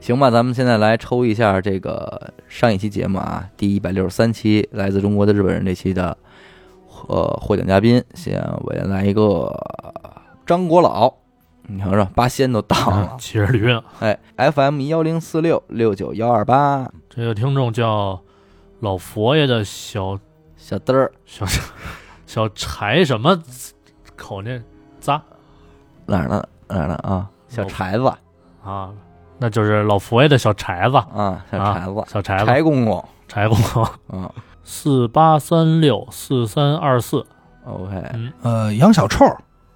Speaker 1: 行吧，咱们现在来抽一下这个上一期节目啊，第一百六十三期来自中国的日本人这期的呃获奖嘉宾，先我先来一个张国老，你瞅瞅，八仙都到了，
Speaker 3: 骑着驴呢。
Speaker 1: 哎，FM 幺零四六六九幺二八，
Speaker 3: 这个听众叫老佛爷的小
Speaker 1: 小嘚儿
Speaker 3: 小小柴什么口那咂
Speaker 1: 哪儿呢？哪儿呢？啊？小柴子。
Speaker 3: 啊，那就是老佛爷的小柴子，
Speaker 1: 啊，小
Speaker 3: 啊
Speaker 1: 柴子，
Speaker 3: 小柴子，
Speaker 1: 柴公公，
Speaker 3: 柴公公，
Speaker 1: 啊
Speaker 3: 四八三六四三二四
Speaker 1: ，，OK，
Speaker 3: 嗯，
Speaker 2: 呃，杨小臭。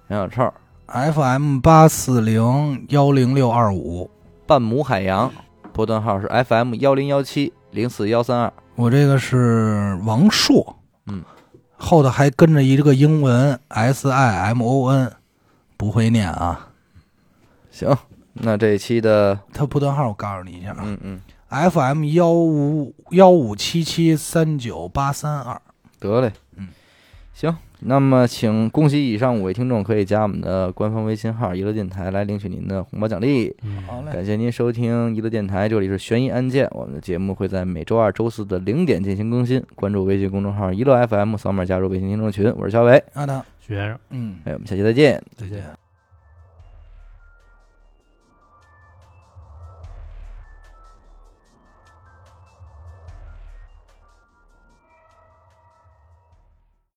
Speaker 1: 杨小臭
Speaker 2: ，，FM 八四零幺零六二五，
Speaker 1: 半亩海洋，波段号是 FM 幺零幺七零四幺三二，
Speaker 2: 我这个是王硕，
Speaker 1: 嗯，
Speaker 2: 后头还跟着一个英文 S I M O N，不会念啊。
Speaker 1: 行，那这一期的，
Speaker 2: 他不断号我告诉你一下啊。
Speaker 1: 嗯嗯
Speaker 2: ，，FM 幺五幺五七七三九八三二。
Speaker 1: 得嘞，
Speaker 2: 嗯，
Speaker 1: 行，那么请恭喜以上五位听众可以加我们的官方微信号“娱乐电台”来领取您的红包奖励。
Speaker 3: 嗯
Speaker 2: 好嘞，
Speaker 1: 感谢您收听娱乐电台，这里是悬疑案件。我们的节目会在每周二、周四的零点进行更新。关注微信公众号“娱乐 FM”，扫码加入微信听众群。我是小伟，
Speaker 2: 阿达，
Speaker 3: 徐先生，
Speaker 2: 嗯，
Speaker 1: 哎，我们下期再见。
Speaker 2: 再见。